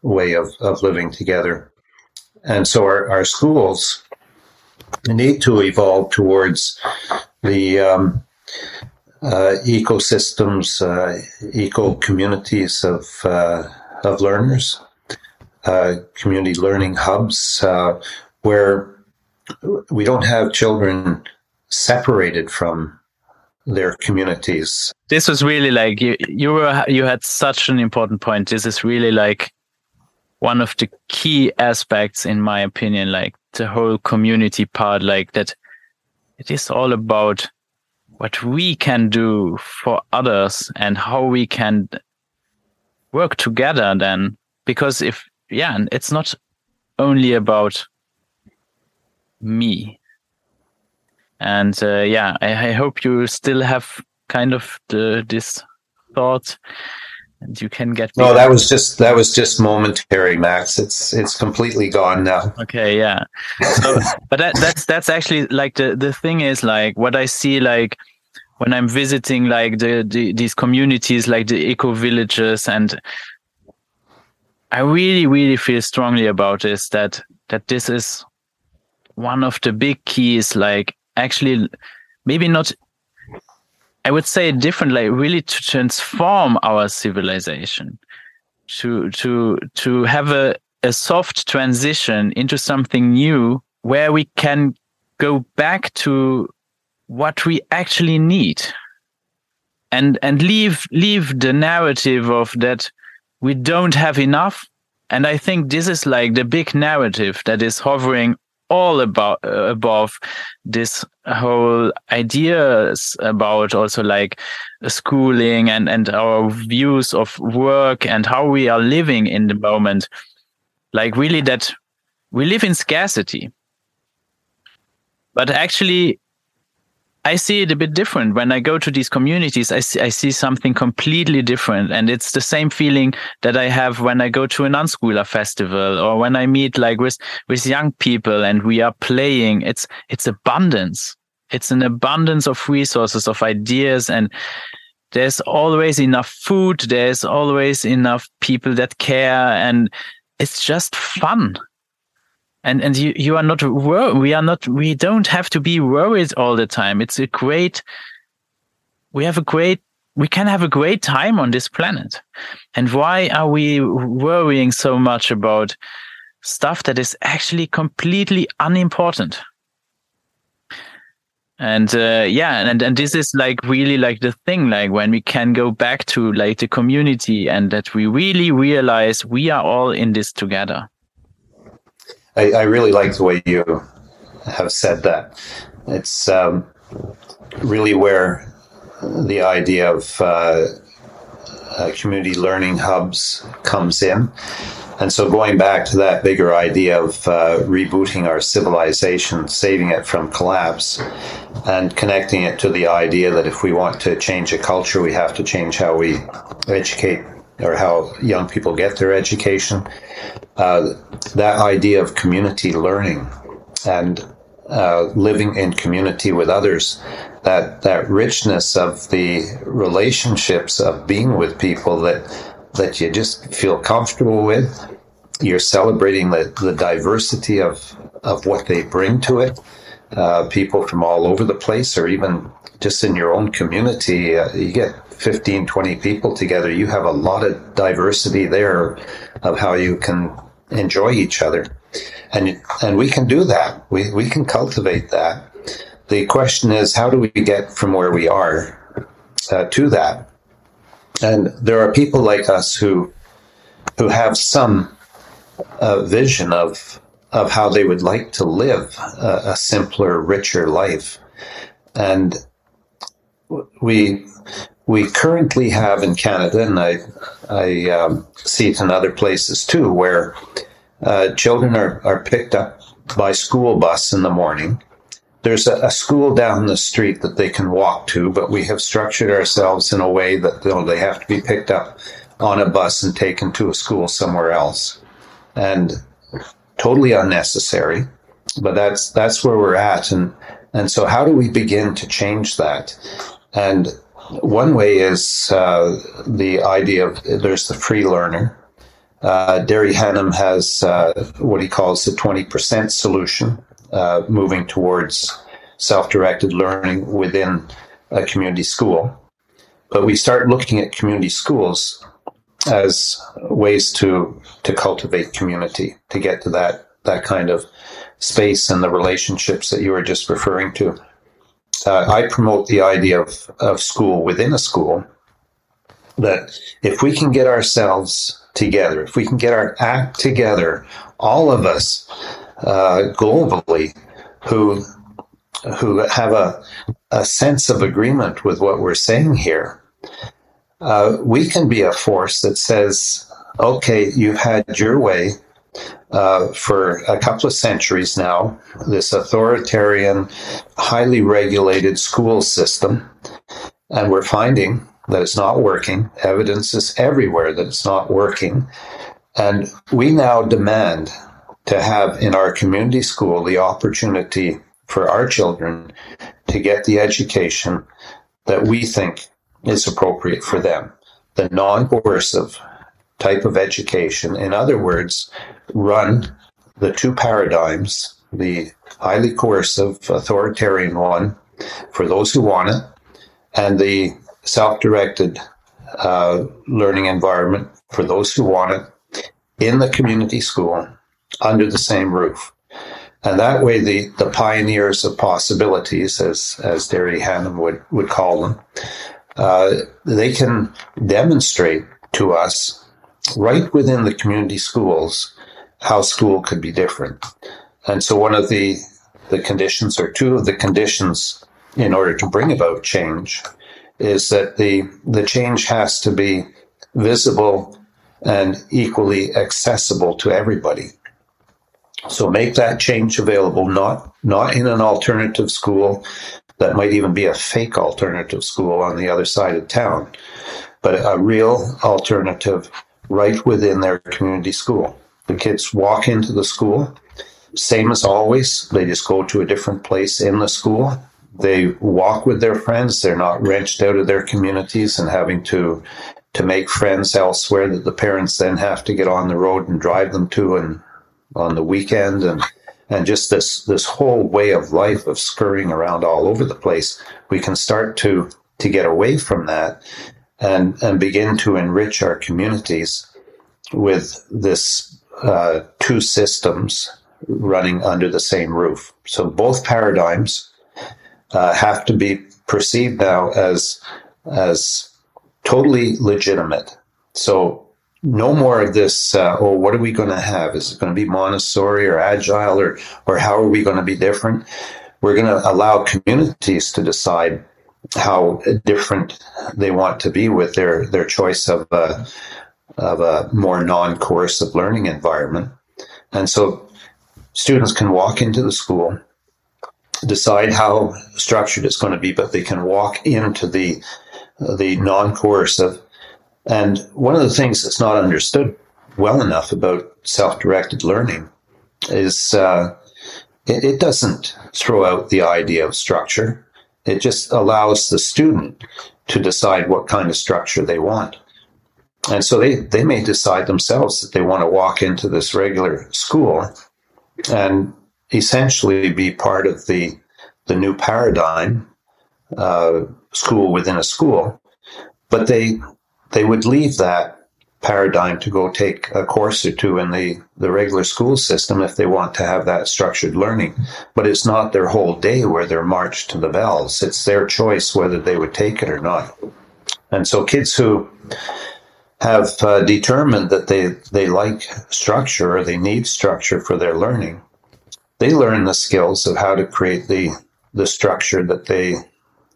way of of living together, and so our, our schools need to evolve towards the um, uh, ecosystems, uh, eco communities of uh, of learners, uh, community learning hubs, uh, where we don't have children separated from their communities. This was really like you you were you had such an important point. This is really like one of the key aspects in my opinion like the whole community part like that it is all about what we can do for others and how we can work together then because if yeah and it's not only about me. And uh, yeah, I, I, hope you still have kind of the, this thought and you can get no that was just that was just momentary max. It's it's completely gone now. Okay yeah. So *laughs* but that, that's that's actually like the the thing is like what i see like when i'm visiting like the, the these communities like the eco villages and i really really feel strongly about this that that this is one of the big keys, like actually, maybe not, I would say different, like really to transform our civilization, to to to have a a soft transition into something new where we can go back to what we actually need and and leave leave the narrative of that we don't have enough. And i think this is like the big narrative that is hovering all about uh, above this whole ideas about also like schooling and and our views of work and how we are living in the moment. Like really that we live in scarcity. But actually I see it a bit different when I go to these communities. I see, I see something completely different. And it's the same feeling that I have when I go to an unschooler festival or when I meet like with, with young people and we are playing. It's, it's abundance. It's an abundance of resources, of ideas. And there's always enough food. There's always enough people that care. And it's just fun and and you you are not wor- we are not we don't have to be worried all the time. It's a great we have a great we can have a great time on this planet. And why are we worrying so much about stuff that is actually completely unimportant? And uh, yeah and and this is like really like the thing like when we can go back to like the community and that we really realize we are all in this together I, I really like the way you have said that. It's um, really where the idea of uh, uh, community learning hubs comes in. And so, going back to that bigger idea of uh, rebooting our civilization, saving it from collapse, and connecting it to the idea that if we want to change a culture, we have to change how we educate or how young people get their education. Uh, that idea of community learning and uh, living in community with others, that that richness of the relationships of being with people that that you just feel comfortable with. You're celebrating the, the diversity of of what they bring to it. Uh, people from all over the place, or even just in your own community, uh, you get 15, 20 people together. You have a lot of diversity there of how you can enjoy each other. And, and we can do that. We, we can cultivate that. The question is, how do we get from where we are uh, to that? And there are people like us who, who have some uh, vision of, of how they would like to live a, a simpler, richer life. And we, we currently have in Canada, and I, I um, see it in other places too, where uh, children are, are picked up by school bus in the morning. There's a, a, school down the street that they can walk to, but we have structured ourselves in a way that you know, they have to be picked up on a bus and taken to a school somewhere else. And totally unnecessary, but that's that's where we're at. And and so, how do we begin to change that? And one way is uh, the idea of there's the free learner. Uh, Derry Hannam has uh, what he calls the 20% solution, uh, moving towards self directed learning within a community school. But we start looking at community schools as ways to, to cultivate community, to get to that, that kind of space and the relationships that you were just referring to I promote the idea of, of school within a school that if we can get ourselves together, if we can get our act together, all of us uh, globally who who have a, a sense of agreement with what we're saying here, uh, we can be a force that says, okay, you've had your way, uh, for a couple of centuries now, this authoritarian, highly regulated school system. And we're finding that it's not working. Evidence is everywhere that it's not working. And we now demand to have in our community school the opportunity for our children to get the education that we think is appropriate for them. The non coercive type of education. In other words, run the two paradigms, the highly coercive authoritarian one for those who want it, and the self directed uh, learning environment for those who want it in the community school under the same roof. And that way, the, the pioneers of possibilities, as, as Derry Hannam would, would call them, uh, they can demonstrate to us right within the community schools how school could be different. And so one of the, the conditions or two of the conditions in order to bring about change is that the, the change has to be visible and equally accessible to everybody. So make that change available, not, not in an alternative school that might even be a fake alternative school on the other side of town, but a real alternative right within their community school. The kids walk into the school, same as always. They just go to a different place in the school. They walk with their friends. They're not wrenched out of their communities and having to to make friends elsewhere that the parents then have to get on the road and drive them to and on the weekend and and just this this whole way of life of scurrying around all over the place we can start to to get away from that and and begin to enrich our communities with this uh, two systems running under the same roof so both paradigms uh, have to be perceived now as as totally legitimate so no more of this, uh, oh, what are we going to have? Is it going to be Montessori or Agile or, or how are we going to be different? We're going to allow communities to decide how different they want to be with their, their choice of a, of a more non-coercive learning environment. And so students can walk into the school, decide how structured it's going to be, but they can walk into the, the non-coercive and one of the things that's not understood well enough about self directed learning is uh, it, it, doesn't throw out the idea of structure, it just allows the student to decide what kind of structure they want. And so they, they may decide themselves that they want to walk into this regular school and essentially be part of the, the new paradigm, uh, school within a school. But they they would leave that paradigm to go take a course or two in the, the regular school system if they want to have that structured learning. But it's not their whole day where they're marched to the bells. It's their choice whether they would take it or not. And so kids who have uh, determined that they, they like structure or they need structure for their learning, they learn the skills of how to create the, the structure that they,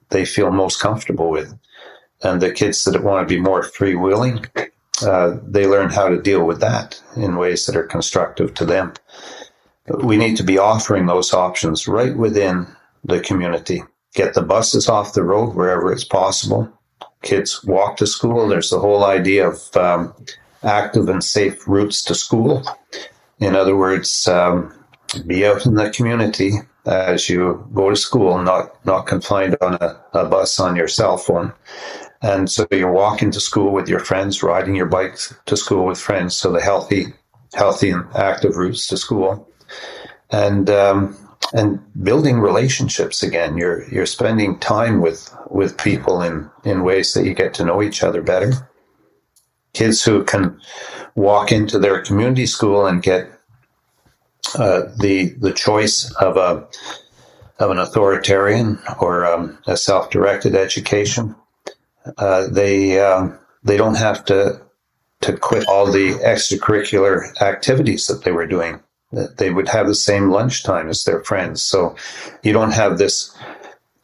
they feel most comfortable with and the kids that want to be more freewheeling, uh, they learn how to deal with that in ways that are constructive to them. We need to be offering those options right within the community. Get the buses off the road wherever it's possible. Kids walk to school. There's the whole idea of um, active and safe routes to school. In other words, um, be out in the community as you go to school, not not confined on a, a bus on your cell phone. And so you're walking to school with your friends, riding your bikes to school with friends. So the healthy, healthy and active routes to school, and um, and building relationships again. You're you're spending time with with people in in ways that you get to know each other better. Kids who can walk into their community school and get uh, the the choice of a of an authoritarian or um, a self directed education uh, they um, they don't have to to quit all the extracurricular activities that they were doing. They would have the same lunchtime as their friends. So you don't have this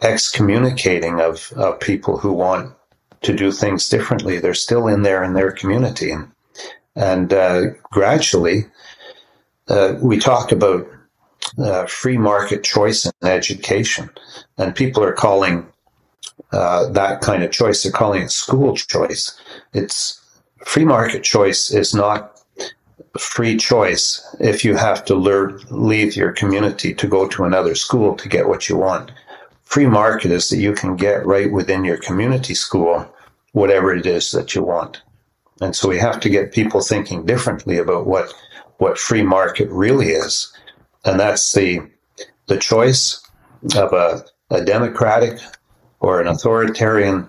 excommunicating of, of people who want to do things differently. They're still in there in their community. And, and uh, gradually, uh, we talk about uh, free market choice in education, and people are calling uh, that kind of choice. They're calling it school choice. It's free market choice is not free choice if you have to leave your community to go to another school to get what you want. Free market is that you can get right within your community school whatever it is that you want. And so we have to get people thinking differently about what what free market really is. And that's the the choice of a, a democratic or an authoritarian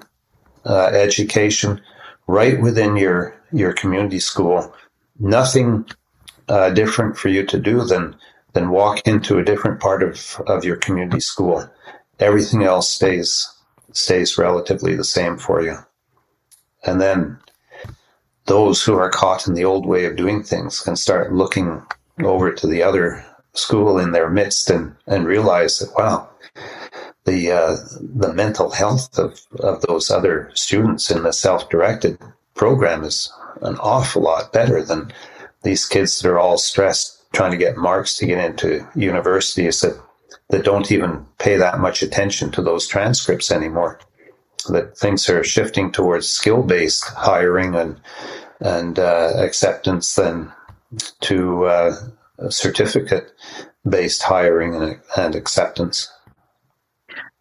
uh, education right within your your community school nothing uh, different for you to do than than walk into a different part of, of your community school. Everything else stays stays relatively the same for you. And then those who are caught in the old way of doing things can start looking over to the other school in their midst and, and realize that wow, the uh, the mental health of, of those other students in the self directed program is an awful lot better than these kids that are all stressed trying to get marks to get into universities that that don't even pay that much attention to those transcripts anymore. That things are shifting towards skill based hiring and and uh, acceptance than to uh, certificate based hiring and, and acceptance.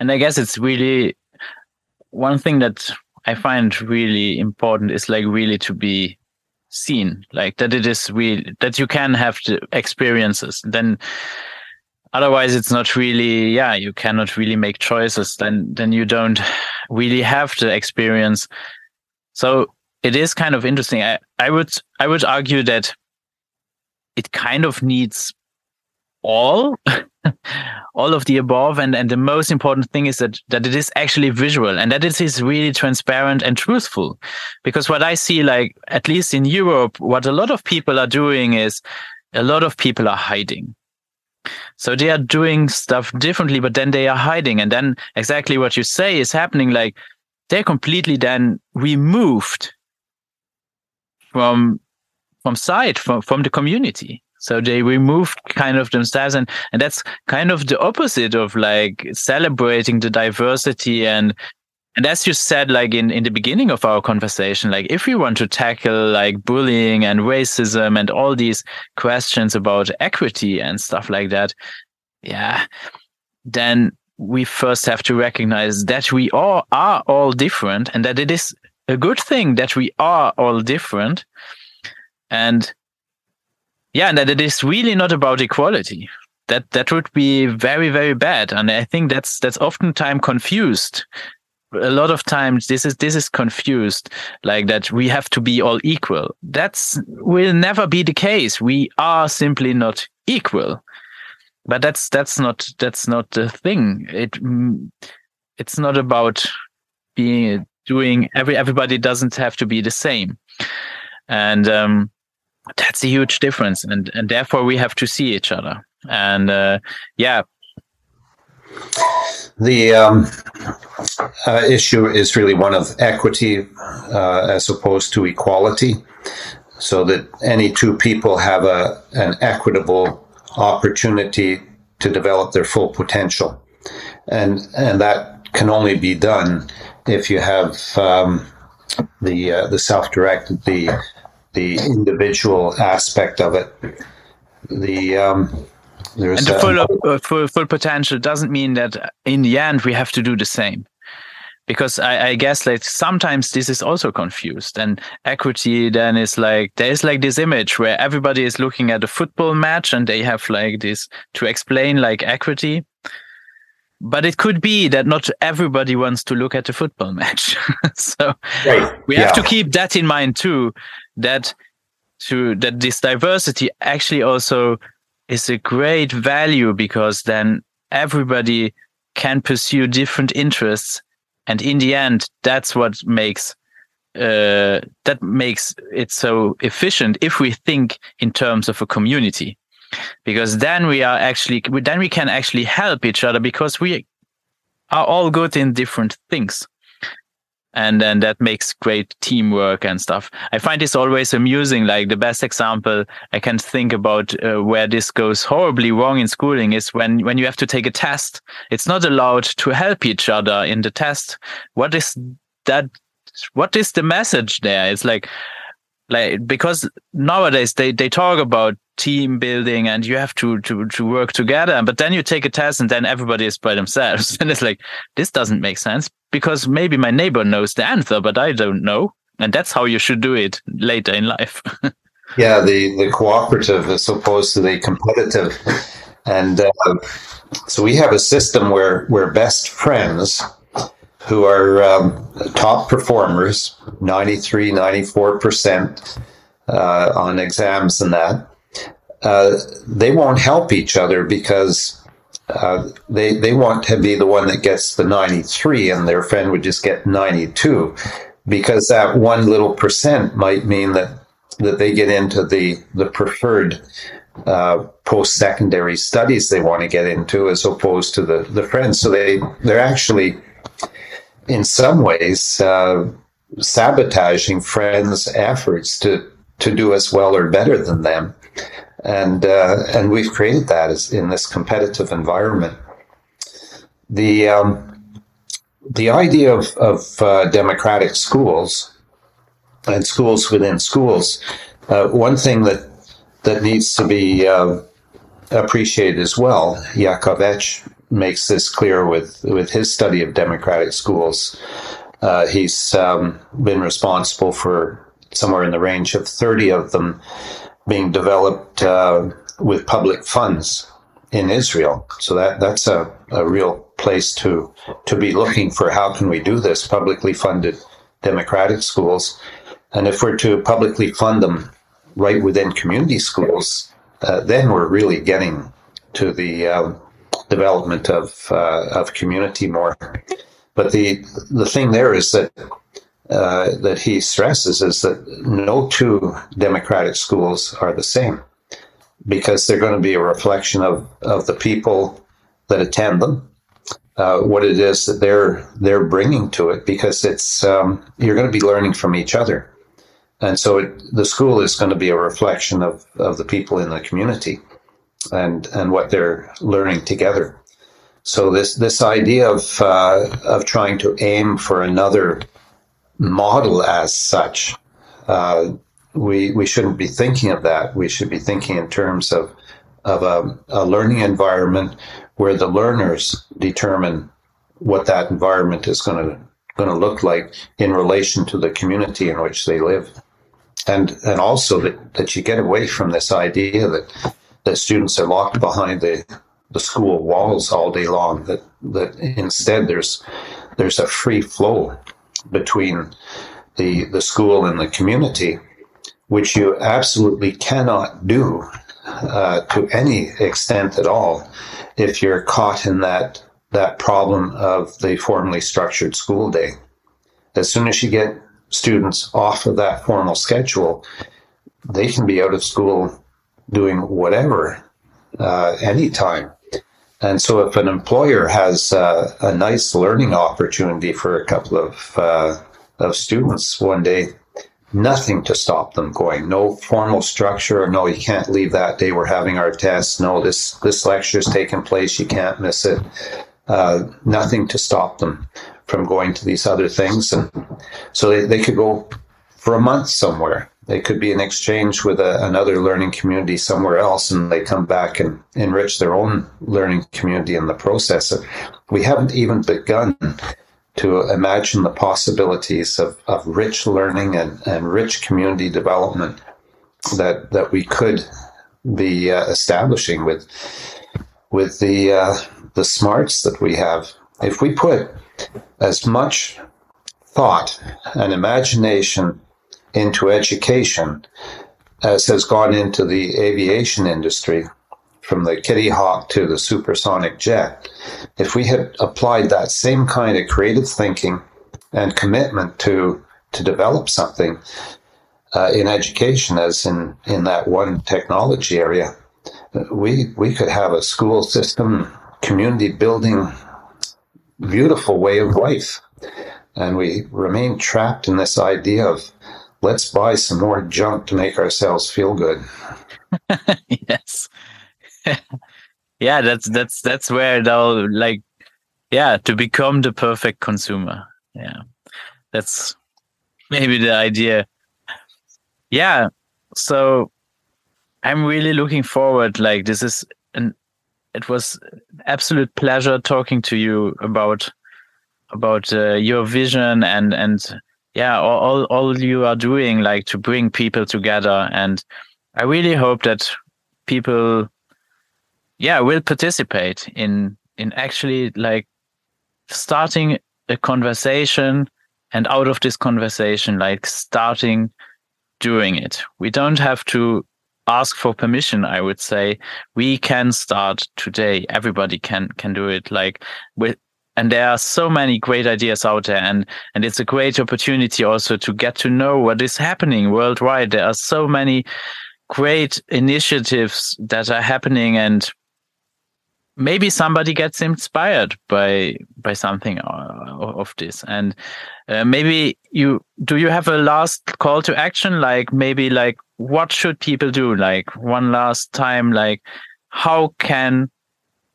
And I guess it's really one thing that I find really important is like really to be seen, like that it is really that you can have the experiences. Then otherwise it's not really yeah you cannot really make choices. Then then you don't really have the experience. So it is kind of interesting. I i would i would argue that it kind of needs all *laughs* all of the above. And and the most important thing is that that it is actually visual and that it is really transparent and truthful. Because what i see like at least in europe what a lot of people are doing is a lot of people are hiding. So they are doing stuff differently but then they are hiding. And then exactly what you say is happening like they're completely then removed from from sight from from the community so they removed kind of themselves and, and that's kind of the opposite of like celebrating the diversity and and as you said like in, in the beginning of our conversation like if we want to tackle like bullying and racism and all these questions about equity and stuff like that yeah then we first have to recognize that we all are all different and that it is a good thing that we are all different. And yeah, and that it is really not about equality. That that would be very very bad, and I think that's that's oftentimes confused. A lot of times this is this is confused, like that we have to be all equal. That's will never be the case. We are simply not equal. But that's that's not that's not the thing. It mm, it's not about being doing every everybody doesn't have to be the same, and um, that's a huge difference and and therefore we have to see each other. And uh, yeah. The um, uh, issue is really one of equity uh, as opposed to equality so that any two people have a an equitable opportunity to develop their full potential. And and that can only be done if you have um, the uh, the self-directed the the individual aspect of it. The um, and the full, uh, full full potential doesn't mean that in the end we have to do the same. Because I, I, guess like sometimes this is also confused and equity then is like there's like this image where everybody is looking at a football match and they have like this to explain like equity. But it could be that not everybody wants to look at a football *laughs* match. So right. we have to keep that in mind too that to that this diversity actually also is a great value because then everybody can pursue different interests. And in the end that's what makes uh, that makes it so efficient if we think in terms of a community. Because then we are actually then we can actually help each other because we are all good in different things and then that makes great teamwork and stuff. I find this always amusing. Like the best example I can think about uh, where this goes horribly wrong in schooling is when when you have to take a test. It's not allowed to help each other in the test. What is that? What is the message there? It's like like because nowadays they they talk about team building and you have to to to work together. But then you take a test and then everybody is by themselves. *laughs* And it's like this doesn't make sense because maybe my neighbor knows the answer but i don't know. And that's how you should do it later in life. *laughs* Yeah the the cooperative as opposed to the competitive. And uh, so we have a system where we're best friends who are um, top performers 93 94% uh, on exams and that, uh, they won't help each other because uh, they they want to be the one that gets the 93 and their friend would just get 92 because that one little percent might mean that that they get into the the preferred uh, post secondary studies they want to get into as opposed to the the friends. So they they're actually in some ways uh, sabotaging friends efforts to to do as well or better than them and uh, and we've created that as in this competitive environment. The um, the idea of, of uh, democratic schools and schools within schools. Uh, one thing that that needs to be uh, appreciated as well. Yaacov Hecht makes this clear with with his study of democratic schools. Uh, he's um, been responsible for somewhere in the range of 30 of them being developed uh, with public funds in Israel. So that that's a, a real place to to be looking for how can we do this publicly funded democratic schools, and if we're to publicly fund them right within community schools, uh, then we're really getting to the um, development of uh, of community more. But the the thing there is that uh, that he stresses is that no two democratic schools are the same because they're going to be a reflection of, of the people that attend them, uh, what it is that they're they're bringing to it, because it's um, you're going to be learning from each other, and so it, the school is going to be a reflection of, of the people in the community, and and what they're learning together. So this this idea of uh, of trying to aim for another model as such. Uh, we we shouldn't be thinking of that. We should be thinking in terms of of a, a, learning environment where the learners determine what that environment is going to going to look like in relation to the community in which they live, and and also that, that you get away from this idea that that students are locked behind the the school walls all day long. That that instead there's there's a free flow between the, the school and the community, which you absolutely cannot do uh, to any extent at all if you're caught in that that problem of the formally structured school day. As soon as you get students off of that formal schedule, they can be out of school doing whatever uh, anytime. And so, if an employer has uh, a nice learning opportunity for a couple of uh, of students one day, nothing to stop them going. No formal structure. No, you can't leave that day. We're having our tests. No, this this lecture is taking place. You can't miss it. Uh, nothing to stop them from going to these other things, and so they, they could go for a month somewhere it could be an exchange with a, another learning community somewhere else, and they come back and enrich their own learning community in the process. We haven't even begun to imagine the possibilities of, of rich learning and, and rich community development that that we could be uh, establishing with with the uh, the smarts that we have. If we put as much thought and imagination into education as has gone into the aviation industry from the Kitty Hawk to the supersonic jet. If we had applied that same kind of creative thinking and commitment to to develop something uh, in education as in in that one technology area, we we could have a school system, community building, beautiful way of life, and we remain trapped in this idea of let's buy some more junk to make ourselves feel good. *laughs* yes. *laughs* yeah, that's that's that's where they'll like yeah, to become the perfect consumer. Yeah. That's maybe the idea. Yeah. So I'm really looking forward like this is an it was absolute pleasure talking to you about about uh, your vision and and yeah all, all you are doing like to bring people together and i really hope that people yeah will participate in in actually like starting a conversation and out of this conversation like starting doing it. We don't have to ask for permission i would say. We can start today. Everybody can can do it. Like with and there are so many great ideas out there and and it's a great opportunity also to get to know what is happening worldwide. There are so many great initiatives that are happening and maybe somebody gets inspired by by something uh, of this. And uh, maybe you do you have a last call to action? Like maybe like what should people do? Like one last time like how can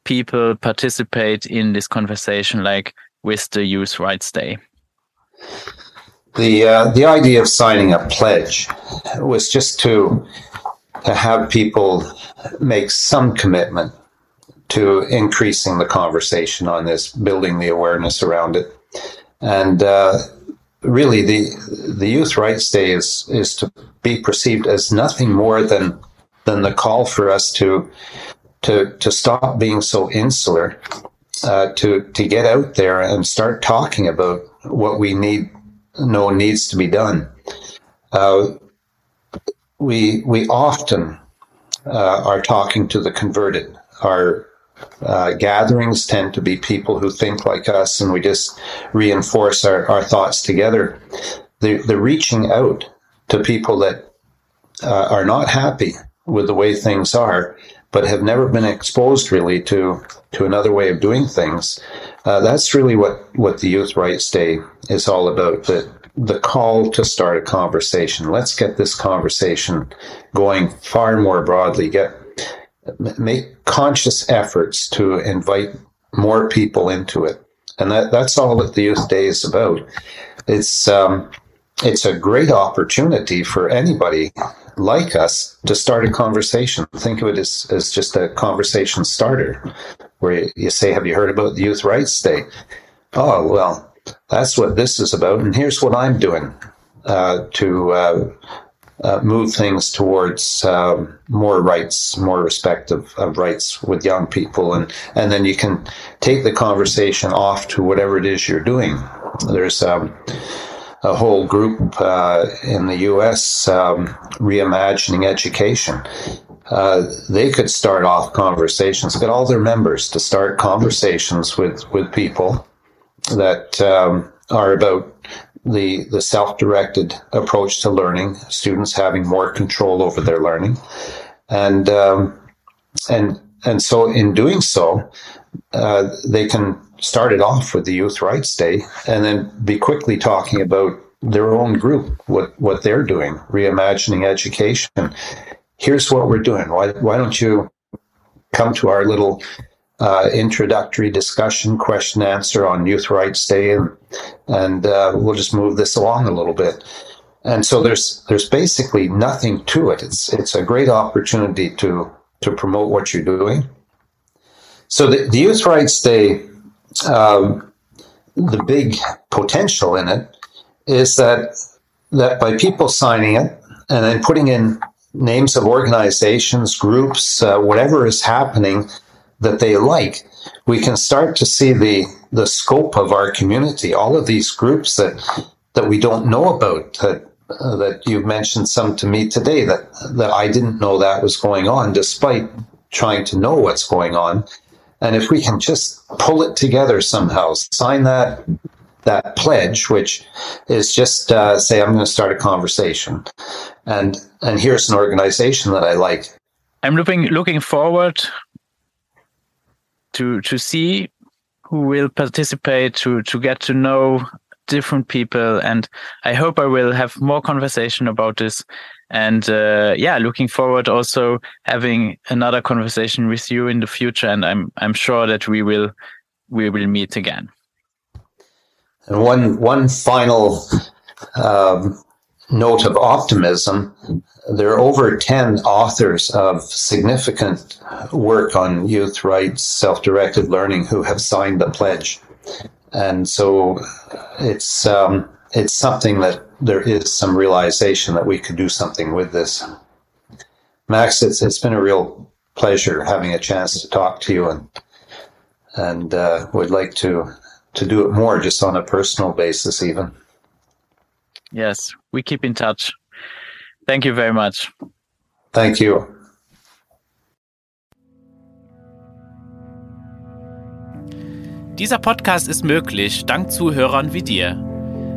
people participate in this conversation like with the youth rights day the uh, the idea of signing a pledge was just to to have people make some commitment to increasing the conversation on this, building the awareness around it. And uh, really, the the Youth Rights Day is is to be perceived as nothing more than than the call for us to to to stop being so insular, uh, to to get out there and start talking about what we need know needs to be done. Uh, we we often uh, are talking to the converted. Our uh, gatherings tend to be people who think like us, and we just reinforce our, our thoughts together. The, the reaching out to people that uh, are not happy with the way things are, but have never been exposed really to to another way of doing things. Uh, that's really what what the Youth Rights Day is all about. The the call to start a conversation. Let's get this conversation going far more broadly. Get make conscious efforts to invite more people into it. And that, that's all that the Youth Day is about. It's, um, it's a great opportunity for anybody like us to start a conversation. Think of it as, as just a conversation starter where you, say, Have you heard about the Youth Rights Day? Oh, well, that's what this is about. And here's what I'm doing uh, to uh, uh, move things towards um, more rights, more respect of, of, rights with young people, and and then you can take the conversation off to whatever it is you're doing. There's um, a whole group uh, in the U.S. Um, reimagining education. Uh, they could start off conversations, get all their members to start conversations with with people that um, are about the, the self-directed approach to learning, students having more control over their learning. And, um, and, and so in doing so, uh, they can start it off with the Youth Rights Day and then be quickly talking about their own group, what, what they're doing, reimagining education. Here's what we're doing. Why, why don't you come to our little uh, introductory discussion, question answer on Youth Rights Day, and, and uh, we'll just move this along a little bit. And so there's there's basically nothing to it. It's it's a great opportunity to to promote what you're doing. So the, the Youth Rights Day, um, the big potential in it is that that by people signing it and then putting in names of organizations, groups, uh, whatever is happening that they like, we can start to see the the scope of our community. All of these groups that that we don't know about that uh, that you've mentioned some to me today that that I didn't know that was going on, despite trying to know what's going on. And if we can just pull it together somehow, sign that that pledge, which is just uh, say I'm going to start a conversation, and and here's an organization that I like. I'm looking looking forward to to see who will participate to to get to know different people and i hope i will have more conversation about this and uh, yeah looking forward also having another conversation with you in the future and i'm i'm sure that we will we will meet again and one one final um, note of optimism there are over 10 authors of significant work on youth rights, self directed learning who have signed the pledge. And so it's, um, it's something that there is some realization that we could do something with this. Max, it's, it's been a real pleasure having a chance to talk to you and, and uh, would like to, to do it more just on a personal basis, even. Yes, we keep in touch. Thank you very much. Thank you. Dieser Podcast ist möglich dank Zuhörern wie dir.